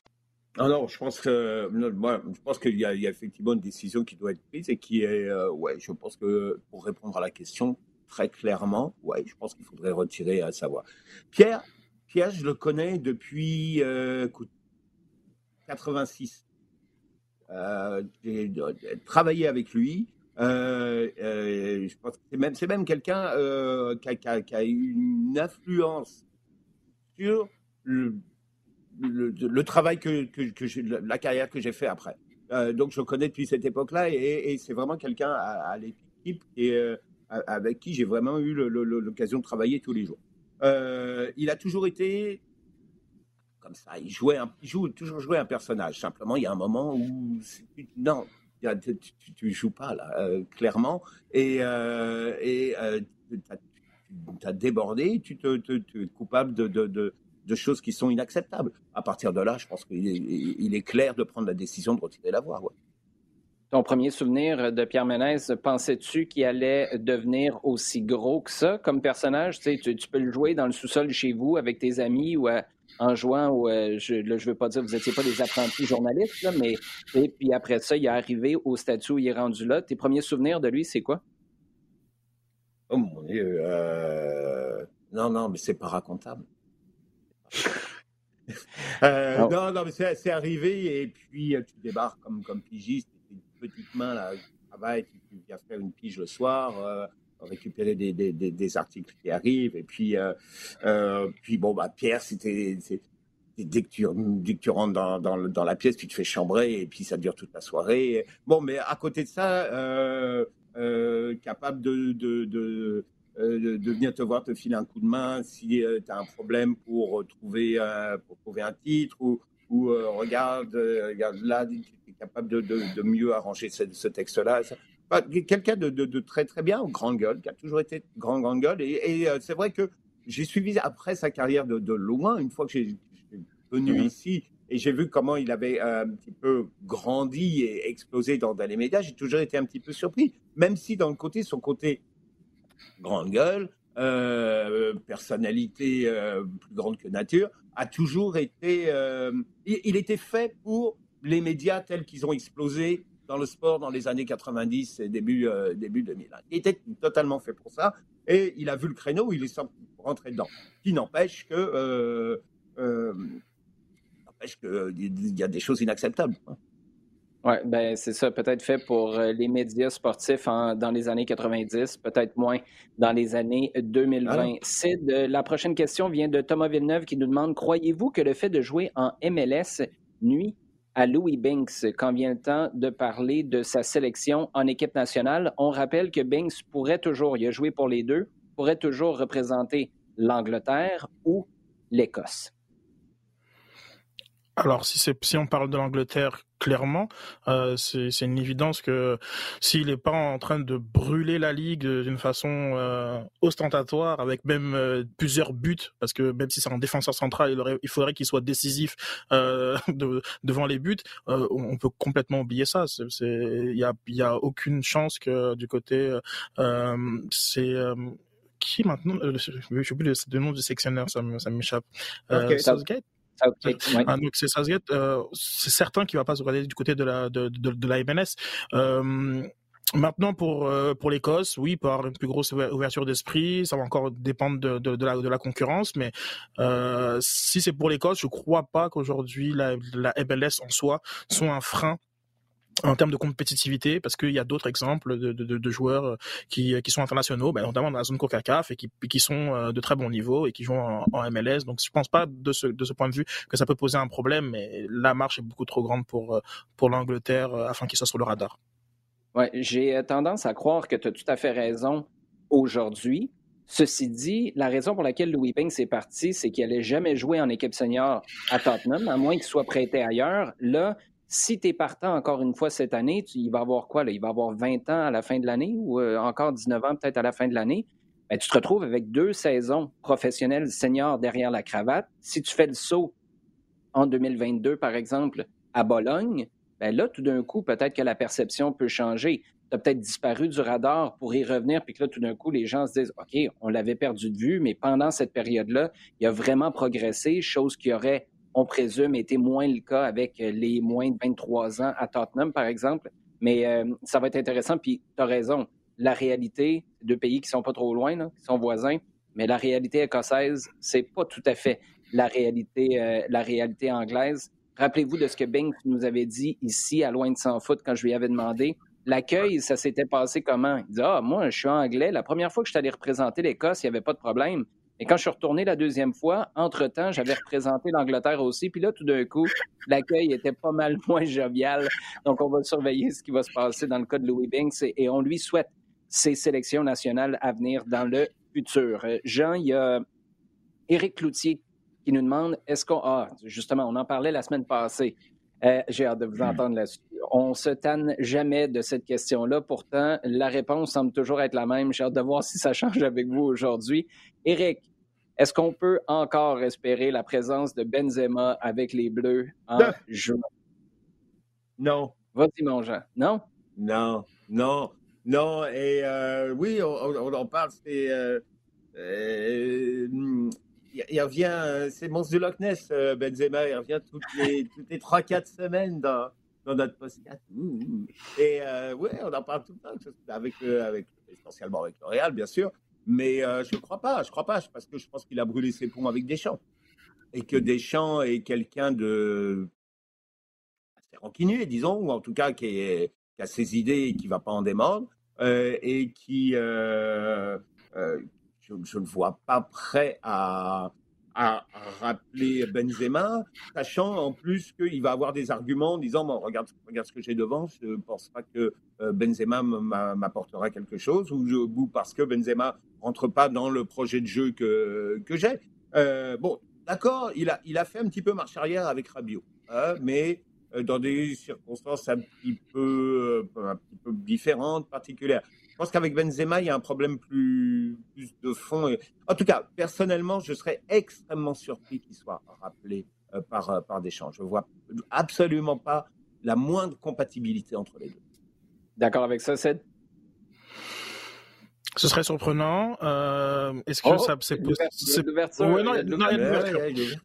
Non, non, je pense que moi, je pense qu'il y, a effectivement une décision qui doit être prise et qui est, euh, ouais, je pense que pour répondre à la question très clairement, ouais, je pense qu'il faudrait retirer à savoir. Pierre, Pierre, je le connais depuis euh, 86. Euh, j'ai travaillé avec lui. Euh, euh, je pense c'est même, même quelqu'un euh, qui, qui, a, eu une influence sur le, le, travail que, que, la carrière que j'ai fait après. donc je connais depuis cette époque-là et, c'est vraiment quelqu'un à, l'équipe et avec qui j'ai vraiment eu l'occasion de travailler tous les jours. il a toujours été comme ça. Il jouait, un, il joue toujours joué un personnage. Simplement, il y a un moment où non, tu, ne joues pas là, euh, clairement, et euh, et euh, tu as débordé, tu te, es coupable de, choses qui sont inacceptables. À partir de là, je pense qu'il est, il est clair de prendre la décision de retirer la voix. Ton premier souvenir de Pierre Ménez, pensais-tu qu'il allait devenir aussi gros que ça comme personnage? Tu, sais, tu, peux le jouer dans le sous-sol chez vous avec tes amis ou en jouant, euh, je ne veux pas dire que vous n'étiez pas des apprentis journalistes, mais et puis après ça, il est arrivé au statut où il est rendu là. Tes premiers souvenirs de lui, c'est quoi? Oh mon Dieu. Euh, non, non, mais c'est pas racontable. Euh, non. non, mais c'est arrivé et puis tu débarques comme, comme pigiste, une petite main là, tu travailles, tu, viens faire une pige le soir. récupérer des, des, des, articles qui arrivent. Et puis, puis bon, bah, Pierre, c'était dès que tu, dès que tu rentres dans, dans, dans, la pièce, tu te fais chambrer et puis ça dure toute la soirée. Bon, mais à côté de ça, euh, euh, capable de, de, de, euh, de, venir te voir, te filer un coup de main si tu as un problème pour trouver, pour trouver un titre ou, ou regarde, regarde là, tu es capable de, de, mieux arranger ce, ce texte-là. Quelqu'un de, de, très très bien, grande gueule, qui a toujours été grand grande gueule. Et, et c'est vrai que j'ai suivi après sa carrière de, loin, une fois que j'ai venu ici et j'ai vu comment il avait euh, un petit peu grandi et explosé dans, les médias, j'ai toujours été un petit peu surpris, même si dans le côté, son côté grande gueule, euh, personnalité euh, plus grande que nature, a toujours été, il, était fait pour les médias tels qu'ils ont explosé dans le sport dans les années 90 et début, début 2000. Il était totalement fait pour ça et il a vu le créneau, il est rentré dedans. Qui n'empêche que qu'il y a des choses inacceptables. Oui, ben c'est ça, peut-être fait pour euh, les médias sportifs dans les années 90, peut-être moins dans les années 2020. Sid, euh, la prochaine question vient de Thomas Villeneuve qui nous demande Croyez-vous que le fait de jouer en MLS nuit à Louis Binks? Quand vient le temps de parler de sa sélection en équipe nationale? On rappelle que Binks pourrait toujours, il a joué pour les deux, pourrait toujours représenter l'Angleterre ou l'Écosse. Alors, si, si on parle de l'Angleterre, clairement, euh, c'est une évidence que s'il n'est pas en train de brûler la ligue d'une façon euh, ostentatoire, avec même euh, plusieurs buts, parce que même si c'est un défenseur central, il, il faudrait qu'il soit décisif de, devant les buts, on peut complètement oublier ça. Il n'y a, y a aucune chance que du côté... c'est qui maintenant J'ai oublié le, nom du sectionnaire, ça m'échappe. Okay. Ah, c'est euh, c'est certain qu'il va pas se regarder du côté de la MLS. Euh, maintenant, pour, euh, pour l'Écosse, oui, avoir une plus grosse ouverture d'esprit. Ça va encore dépendre de, la, concurrence. Mais si c'est pour l'Écosse, je crois pas qu'aujourd'hui, la, la MLS en soi soit un frein en termes de compétitivité, parce qu'il y a d'autres exemples de, joueurs euh, qui, qui sont internationaux, ben, notamment dans la zone CONCACAF, et qui, qui sont euh, de très bon niveau et qui jouent en, MLS. Donc je pense pas de ce, de ce point de vue que ça peut poser un problème, mais la marche est beaucoup trop grande pour, euh, pour l'Angleterre afin qu'il soit sur le radar. Ouais, j'ai tendance à croire que tu as tout à fait raison aujourd'hui. Ceci dit, la raison pour laquelle Louis Ping est parti, c'est qu'il n'allait jamais jouer en équipe senior à Tottenham, à moins qu'il soit prêté ailleurs. Là, si tu es partant encore une fois cette année, tu, il va avoir quoi? Là? Il va avoir 20 ans à la fin de l'année ou euh, encore 19 ans peut-être à la fin de l'année? Ben, tu te retrouves avec deux saisons professionnelles seniors derrière la cravate. Si tu fais le saut en 2022, par exemple, à Bologne, ben là, tout d'un coup, peut-être que la perception peut changer. Tu as peut-être disparu du radar pour y revenir, puis que là, tout d'un coup, les gens se disent OK, on l'avait perdu de vue, mais pendant cette période-là, il a vraiment progressé, chose qui aurait on présume, était moins le cas avec euh, les moins de 23 ans à Tottenham, par exemple. Mais euh, ça va être intéressant. Puis, tu as raison. La réalité, deux pays qui sont pas trop loin, qui sont voisins, mais la réalité écossaise, c'est pas tout à fait la réalité, euh, la réalité anglaise. Rappelez-vous de ce que Bing nous avait dit ici, à Loin de s'en foot, quand je lui avais demandé. L'accueil, ça s'était passé comment? Il dit Ah, moi, je suis anglais. La première fois que je suis allé représenter l'Écosse, il n'y avait pas de problème. Et quand je suis retourné la deuxième fois, entre-temps, j'avais représenté l'Angleterre aussi. Puis là, tout d'un coup, l'accueil était pas mal moins jovial. Donc, on va surveiller ce qui va se passer dans le cas de Louis Binks et, on lui souhaite ses sélections nationales à venir dans le futur. Euh, Jean, il y a Éric Cloutier qui nous demande est-ce qu'on. Ah, justement, on en parlait la semaine passée. Euh, j'ai hâte de vous entendre là-dessus. On se tanne jamais de cette question-là. Pourtant, la réponse semble toujours être la même. J'ai hâte de voir si ça change avec vous aujourd'hui. Éric, est-ce qu'on peut encore espérer la présence de Benzema avec les Bleus en juin? Non. Vas-y, mon Jean. Non? Non, non, non. Et euh, oui, on, en parle. C'est. Euh, euh, il, revient, c'est monstre du Loch Ness, Benzema. Il revient toutes les, toutes les 3-4 semaines dans, dans notre podcast. Et oui, on en parle tout le temps, avec, avec, essentiellement avec L'Oréal, bien sûr. Mais euh, je ne crois pas, je crois pas, parce que je pense qu'il a brûlé ses ponts avec Deschamps. Et que Deschamps est quelqu'un de assez rancunier, disons, ou en tout cas qui, a ses idées et qui ne va pas en démordre. et qui, je, je ne vois pas prêt à, rappeler Benzema, sachant en plus qu'il va avoir des arguments en disant bon, regarde, regarde ce que j'ai devant, je ne pense pas que euh, Benzema m'apportera quelque chose, ou, parce que Benzema rentre pas dans le projet de jeu que, que j'ai. Euh, bon, d'accord, il a, il a fait un petit peu marche arrière avec Rabiot, hein, mais euh, dans des circonstances un petit peu, un petit peu différentes, particulières. Je pense qu'avec Benzema, il y a un problème plus, plus de fond. En tout cas, personnellement, je serais extrêmement surpris qu'il soit rappelé euh, par, euh, par Deschamps. Je ne vois absolument pas la moindre compatibilité entre les deux. D'accord avec ça, Ced ce serait surprenant. Euh, Est-ce que oh, ça c'est l'ouverture ouais, non, il y a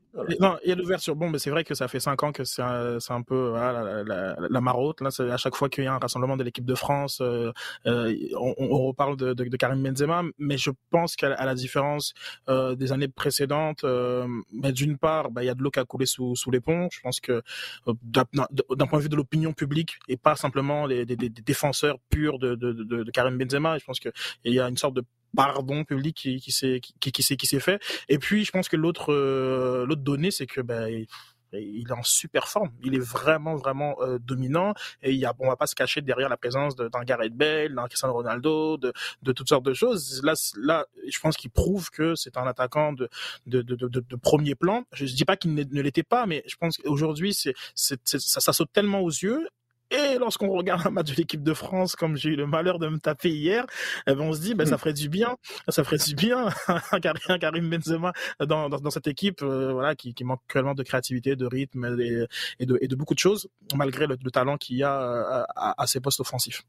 l'ouverture. Bon, mais c'est vrai que ça fait cinq ans que c'est un, un, peu voilà, la, la, la, marotte. Là, à chaque fois qu'il y a un rassemblement de l'équipe de France, euh, euh, on, on, reparle de, de, de, Karim Benzema. Mais je pense qu'à la différence euh, des années précédentes, euh, bah, d'une part, bah, il y a de l'eau qui a coulé sous, sous les ponts. Je pense que euh, d'un point de vue de l'opinion publique et pas simplement les, des, des, défenseurs purs de, de, Karim Benzema, je pense que il y a une sorte de pardon public qui, qui s'est qui, qui, s'est qui s'est fait. Et puis je pense que l'autre euh, l'autre donnée c'est que ben il est en super forme. Il est vraiment, vraiment euh, dominant. Et il y a, on va pas se cacher derrière la présence d'un Gareth Bale, d'un Cristiano Ronaldo, de, de toutes sortes de choses. Là, là, je pense qu'il prouve que c'est un attaquant de, de, de, premier plan. Je dis pas qu'il ne l'était pas, mais je pense qu'aujourd'hui, c'est, ça, ça saute tellement aux yeux et lorsqu'on regarde un match de l'équipe de France, comme j'ai eu le malheur de me taper hier, eh ben on se dit, ben, ça hmm. ferait du bien, ça ferait du bien, un Karim Benzema dans, dans, dans cette équipe, euh, voilà, qui, qui, manque cruellement de créativité, de rythme et, et, de, et de beaucoup de choses, malgré le, le talent qu'il y a euh, à, à ses postes offensifs.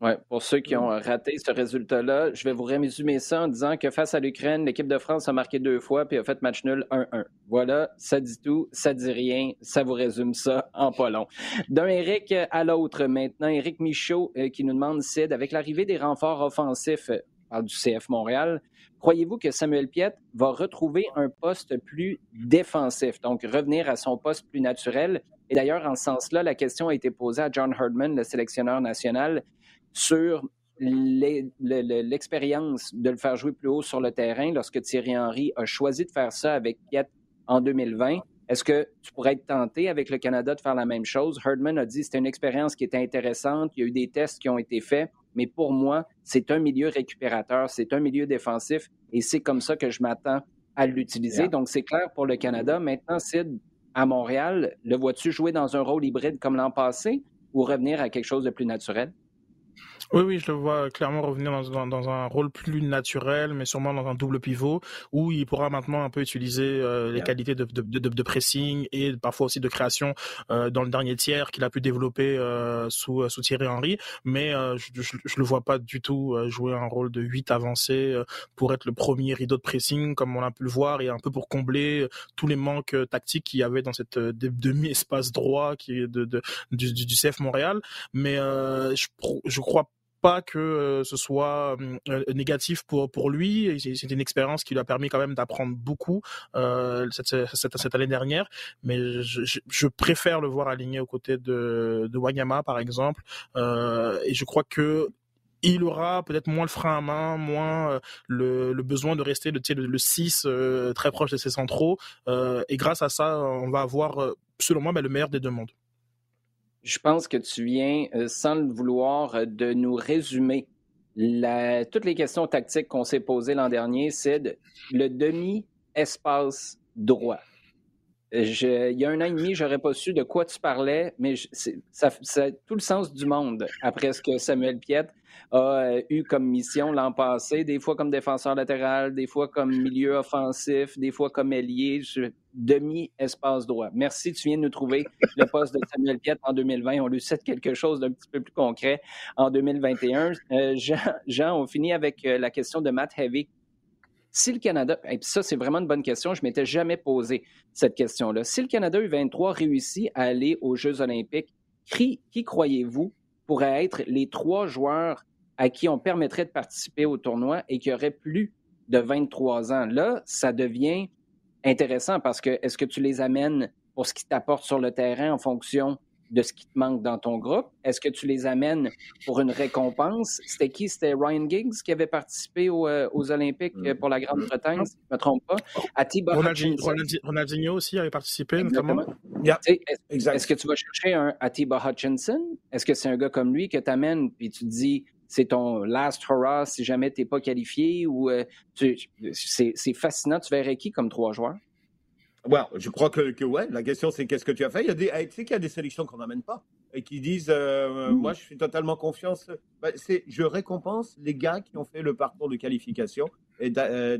Ouais, pour ceux qui ont raté ce résultat-là, je vais vous résumer ça en disant que face à l'Ukraine, l'équipe de France a marqué deux fois puis a fait match nul 1-1. Voilà, ça dit tout, ça dit rien, ça vous résume ça en pas long. D'un Eric à l'autre maintenant, Eric Michaud euh, qui nous demande Sid, avec l'arrivée des renforts offensifs euh, du CF Montréal, croyez-vous que Samuel Piette va retrouver un poste plus défensif, donc revenir à son poste plus naturel? Et d'ailleurs, en ce sens-là, la question a été posée à John Herdman, le sélectionneur national sur l'expérience de le faire jouer plus haut sur le terrain lorsque Thierry Henry a choisi de faire ça avec Piet en 2020. Est-ce que tu pourrais être tenté avec le Canada de faire la même chose? Herdman a dit que c'était une expérience qui était intéressante, il y a eu des tests qui ont été faits, mais pour moi, c'est un milieu récupérateur, c'est un milieu défensif et c'est comme ça que je m'attends à l'utiliser. Donc, c'est clair pour le Canada. Maintenant, Sid, à Montréal, le vois-tu jouer dans un rôle hybride comme l'an passé ou revenir à quelque chose de plus naturel? Oui, oui, je le vois clairement revenir dans, dans, un rôle plus naturel, mais sûrement dans un double pivot, où il pourra maintenant un peu utiliser euh, les qualités de, de, de, de, pressing et parfois aussi de création euh, dans le dernier tiers qu'il a pu développer euh, sous, sous Thierry Henry. Mais je, je, je, le vois pas du tout jouer un rôle de 8 avancé pour être le premier rideau de pressing, comme on a pu le voir, et un peu pour combler tous les manques tactiques qu'il y avait dans cette demi-espace droit qui est de, de, du, du CF Montréal. Mais je, je crois pas que euh, ce soit euh, négatif pour pour lui. C'est une expérience qui lui a permis quand même d'apprendre beaucoup euh, cette, cette, année dernière. Mais je, je, préfère le voir aligné aux côtés de, de Wanyama par exemple. Euh, et je crois que il aura peut-être moins le frein à main, moins le, le, besoin de rester le, le, le 6 très proche de ses centraux. et grâce à ça, on va avoir, selon moi, ben, le meilleur des deux mondes. Je pense que tu viens, euh, sans le vouloir, euh, de nous résumer la, toutes les questions tactiques qu'on s'est posées l'an dernier, c'est le demi-espace droit. Je, il y a un an et demi, j'aurais pas su de quoi tu parlais, mais a tout le sens du monde après ce que Samuel Piette a euh, eu comme mission l'an passé, des fois comme défenseur latéral, des fois comme milieu offensif, des fois comme ailier, demi-espace droit. Merci, tu viens de nous trouver le poste de Samuel Piette en 2020. On lui souhaite quelque chose d'un petit peu plus concret en 2021. Euh, Jean, Jean, on finit avec euh, la question de Matt Heavy. Si le Canada, et ça c'est vraiment une bonne question, je m'étais jamais posé cette question-là. Si le Canada U23 réussit à aller aux Jeux olympiques, qui, croyez-vous pourrait être les trois joueurs à qui on permettrait de participer au tournoi et qui auraient plus de 23 ans? Là, ça devient intéressant parce que est-ce que tu les amènes pour ce qu'ils t'apportent sur le terrain en fonction de ce qui te manque dans ton groupe? Est-ce que tu les amènes pour une récompense? C'était qui? C'était Ryan Giggs qui avait participé euh, aux Olympiques euh, pour la Grande-Bretagne, si je ne me trompe pas. Atiba Ronaldinho, aussi avait participé, notamment. Est-ce que tu vas chercher un Atiba Hutchinson? Est-ce que c'est un gars comme lui que tu amènes puis tu te dis c'est ton last hurrah si jamais tu n'es pas qualifié ou euh, c'est fascinant. Tu verrais qui comme trois joueurs? Ouais, je crois que, que ouais. La question, c'est qu'est-ce que tu as fait? Il y a des, tu sais qu'il y a des sélections qu'on n'amène pas et qui disent, euh, moi, je suis totalement confiance. Bah, c'est, je récompense les gars qui ont fait le parcours de qualification et euh,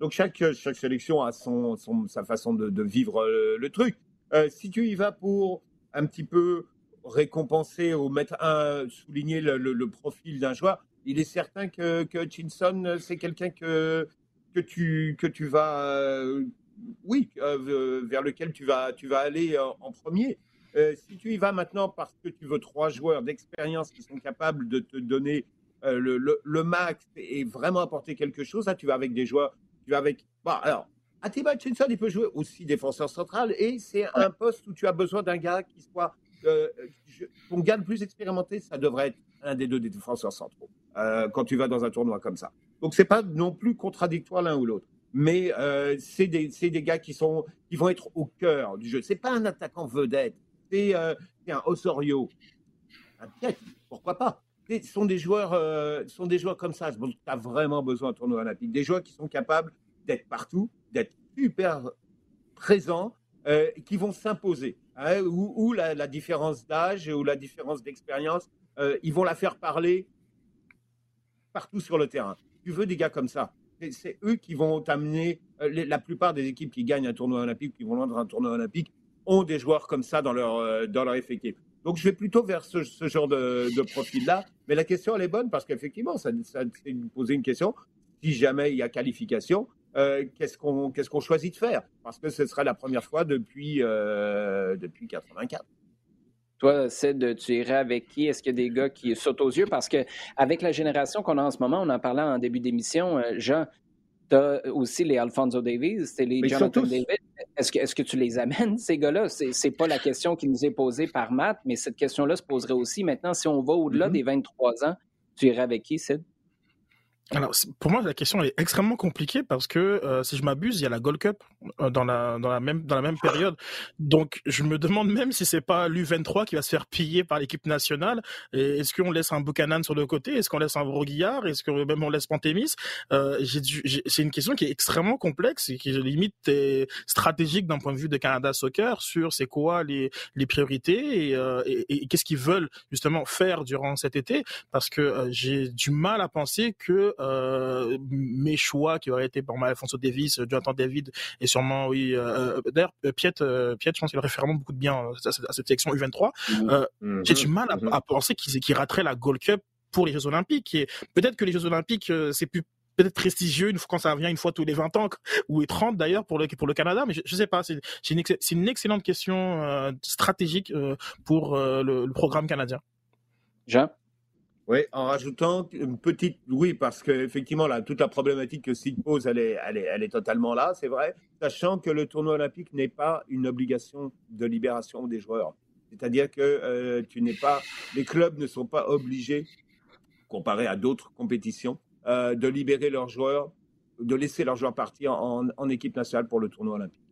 Donc chaque chaque sélection a son, son sa façon de, de vivre euh, le, truc. Euh, si tu y vas pour un petit peu récompenser ou mettre un, souligner le, le, profil d'un joueur, il est certain que que Chinson, c'est quelqu'un que que tu que tu vas oui, euh, vers lequel tu vas, tu vas aller euh, en premier. Euh, si tu y vas maintenant parce que tu veux trois joueurs d'expérience qui sont capables de te donner le, max et vraiment apporter quelque chose, là, tu vas avec des joueurs. Tu vas avec. Bon, alors, Atiba Chinson, il peut jouer aussi défenseur central et c'est un poste où tu as besoin d'un gars qui soit. ton gars le plus expérimenté, ça devrait être un des deux des défenseurs centraux quand tu vas dans un tournoi comme ça. Donc, c'est pas non plus contradictoire l'un ou l'autre mais euh, c'est des, des, gars qui, sont, qui vont être au cœur du jeu. C'est pas un attaquant vedette, c'est euh, un Osorio, un Piet, pourquoi pas? Ce sont des joueurs, euh, sont des joueurs comme ça. tu as vraiment besoin d'un tournoi olympique. Des joueurs qui sont capables d'être partout, d'être super présents, euh, qui vont s'imposer. Hein, ou, la, la, différence d'âge ou la différence d'expérience, euh, ils vont la faire parler partout sur le terrain. Tu veux des gars comme ça? C'est eux qui vont t'amener. Euh, la plupart des équipes qui gagnent un tournoi olympique, qui vont loin un tournoi olympique, ont des joueurs comme ça dans leur, euh, dans leur effectif. Donc je vais plutôt vers ce, genre de, profil-là. Mais la question, elle est bonne parce qu'effectivement, ça, ça c'est poser une question. Si jamais il y a qualification, euh, qu'est-ce qu'on qu'est-ce choisit de faire? Parce que ce sera la première fois depuis, depuis 84. Toi, Sid, tu irais avec qui? Est-ce qu'il y a des gars qui sautent aux yeux? Parce que avec la génération qu'on a en ce moment, on en parlait en début d'émission, euh, Jean, tu as aussi les Alfonso Davies, c'est les Jonathan David. Est-ce que, est que tu les amènes, ces gars-là? C'est n'est pas la question qui nous est posée par Matt, mais cette question-là se poserait aussi. Maintenant, si on va au-delà mm-hmm. des 23 ans, tu irais avec qui, Sid? Alors, pour moi, la question est extrêmement compliquée parce que, euh, si je m'abuse, il y a la Gold Cup euh, dans la dans la même dans la même période. Donc, je me demande même si c'est pas l'U23 qui va se faire piller par l'équipe nationale. Est-ce qu'on laisse un Buchanan sur le côté? Est-ce qu'on laisse un Broguillard Est-ce que même on laisse Pantémis euh, C'est une question qui est extrêmement complexe et qui limite est stratégique d'un point de vue de Canada Soccer sur c'est quoi les les priorités et, euh, et, et qu'est-ce qu'ils veulent justement faire durant cet été parce que j'ai du mal à penser que euh, mes choix qui auraient été pour moi Alfonso Davis, Jonathan David et sûrement oui. Euh, euh, d'ailleurs, Piet, Piet, je pense qu'il aurait fait vraiment beaucoup de bien à, cette sélection U23. Mmh. J'ai du mal à, mmh. penser qu'ils qu rateraient la Gold Cup pour les Jeux Olympiques. Et peut-être que les Jeux Olympiques, c'est plus peut-être prestigieux une fois, quand ça revient une fois tous les 20 ans ou 30 d'ailleurs pour le pour le Canada mais je, ne sais pas c'est une, une, excellente question stratégique pour le, le, programme canadien. Jean? Oui, en rajoutant une petite, oui, parce qu'effectivement, là, toute la problématique que Sid pose, elle est, elle est, elle est totalement là, c'est vrai, sachant que le tournoi olympique n'est pas une obligation de libération des joueurs. C'est-à-dire que euh, tu n'es pas, les clubs ne sont pas obligés, comparé à d'autres compétitions, euh, de libérer leurs joueurs, de laisser leurs joueurs partir en, en équipe nationale pour le tournoi olympique.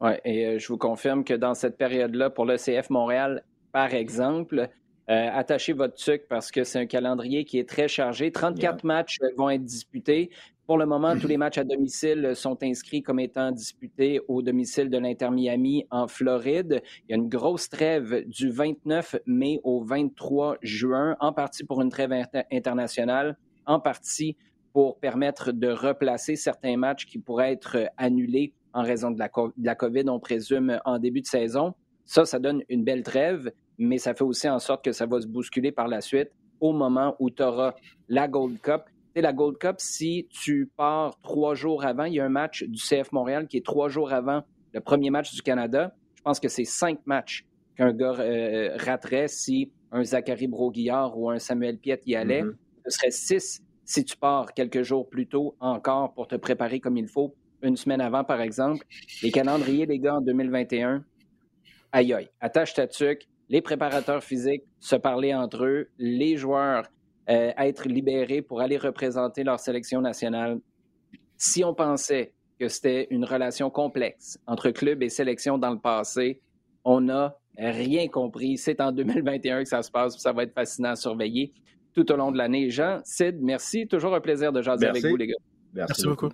Oui, et euh, je vous confirme que dans cette période-là, pour le CF Montréal, par exemple, euh, attachez votre truc parce que c'est un calendrier qui est très chargé. 34 matchs euh, vont être disputés. Pour le moment, tous les matchs à domicile sont inscrits comme étant disputés au domicile de l'Inter Miami en Floride. Il y a une grosse trêve du 29 mai au 23 juin, en partie pour une trêve internationale, en partie pour permettre de replacer certains matchs qui pourraient être annulés en raison de la, de la COVID, on présume, en début de saison. Ça, ça donne une belle trêve mais ça fait aussi en sorte que ça va se bousculer par la suite au moment où tu auras la Gold Cup. C'est la Gold Cup, si tu pars trois jours avant, il y a un match du CF Montréal qui est trois jours avant le premier match du Canada. Je pense que c'est cinq matchs qu'un gars euh, raterait si un Zachary Broguillard ou un Samuel Piet y allait. Mm-hmm. Ce serait six si tu pars quelques jours plus tôt encore pour te préparer comme il faut, une semaine avant, par exemple. Les calendriers, les gars, en 2021, aïe aïe, attache ta tuque, les préparateurs physiques se parler entre eux, les joueurs euh, être libérés pour aller représenter leur sélection nationale. Si on pensait que c'était une relation complexe entre club et sélection dans le passé, on n'a rien compris. C'est en 2021 que ça se passe, ça va être fascinant à surveiller tout au long de l'année. Jean, Sid, merci. Toujours un plaisir de jaser avec vous, les gars. Merci, beaucoup.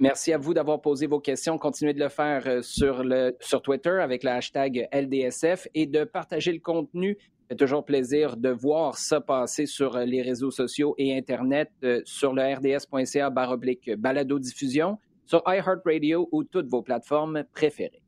Merci à vous d'avoir posé vos questions. Continuez de le faire euh, sur, le, sur Twitter avec le hashtag LDSF et de partager le contenu. C'est toujours plaisir de voir ça passer sur euh, les réseaux sociaux et Internet euh, sur le rds.ca baroblique balado-diffusion, sur iHeartRadio ou toutes vos plateformes préférées.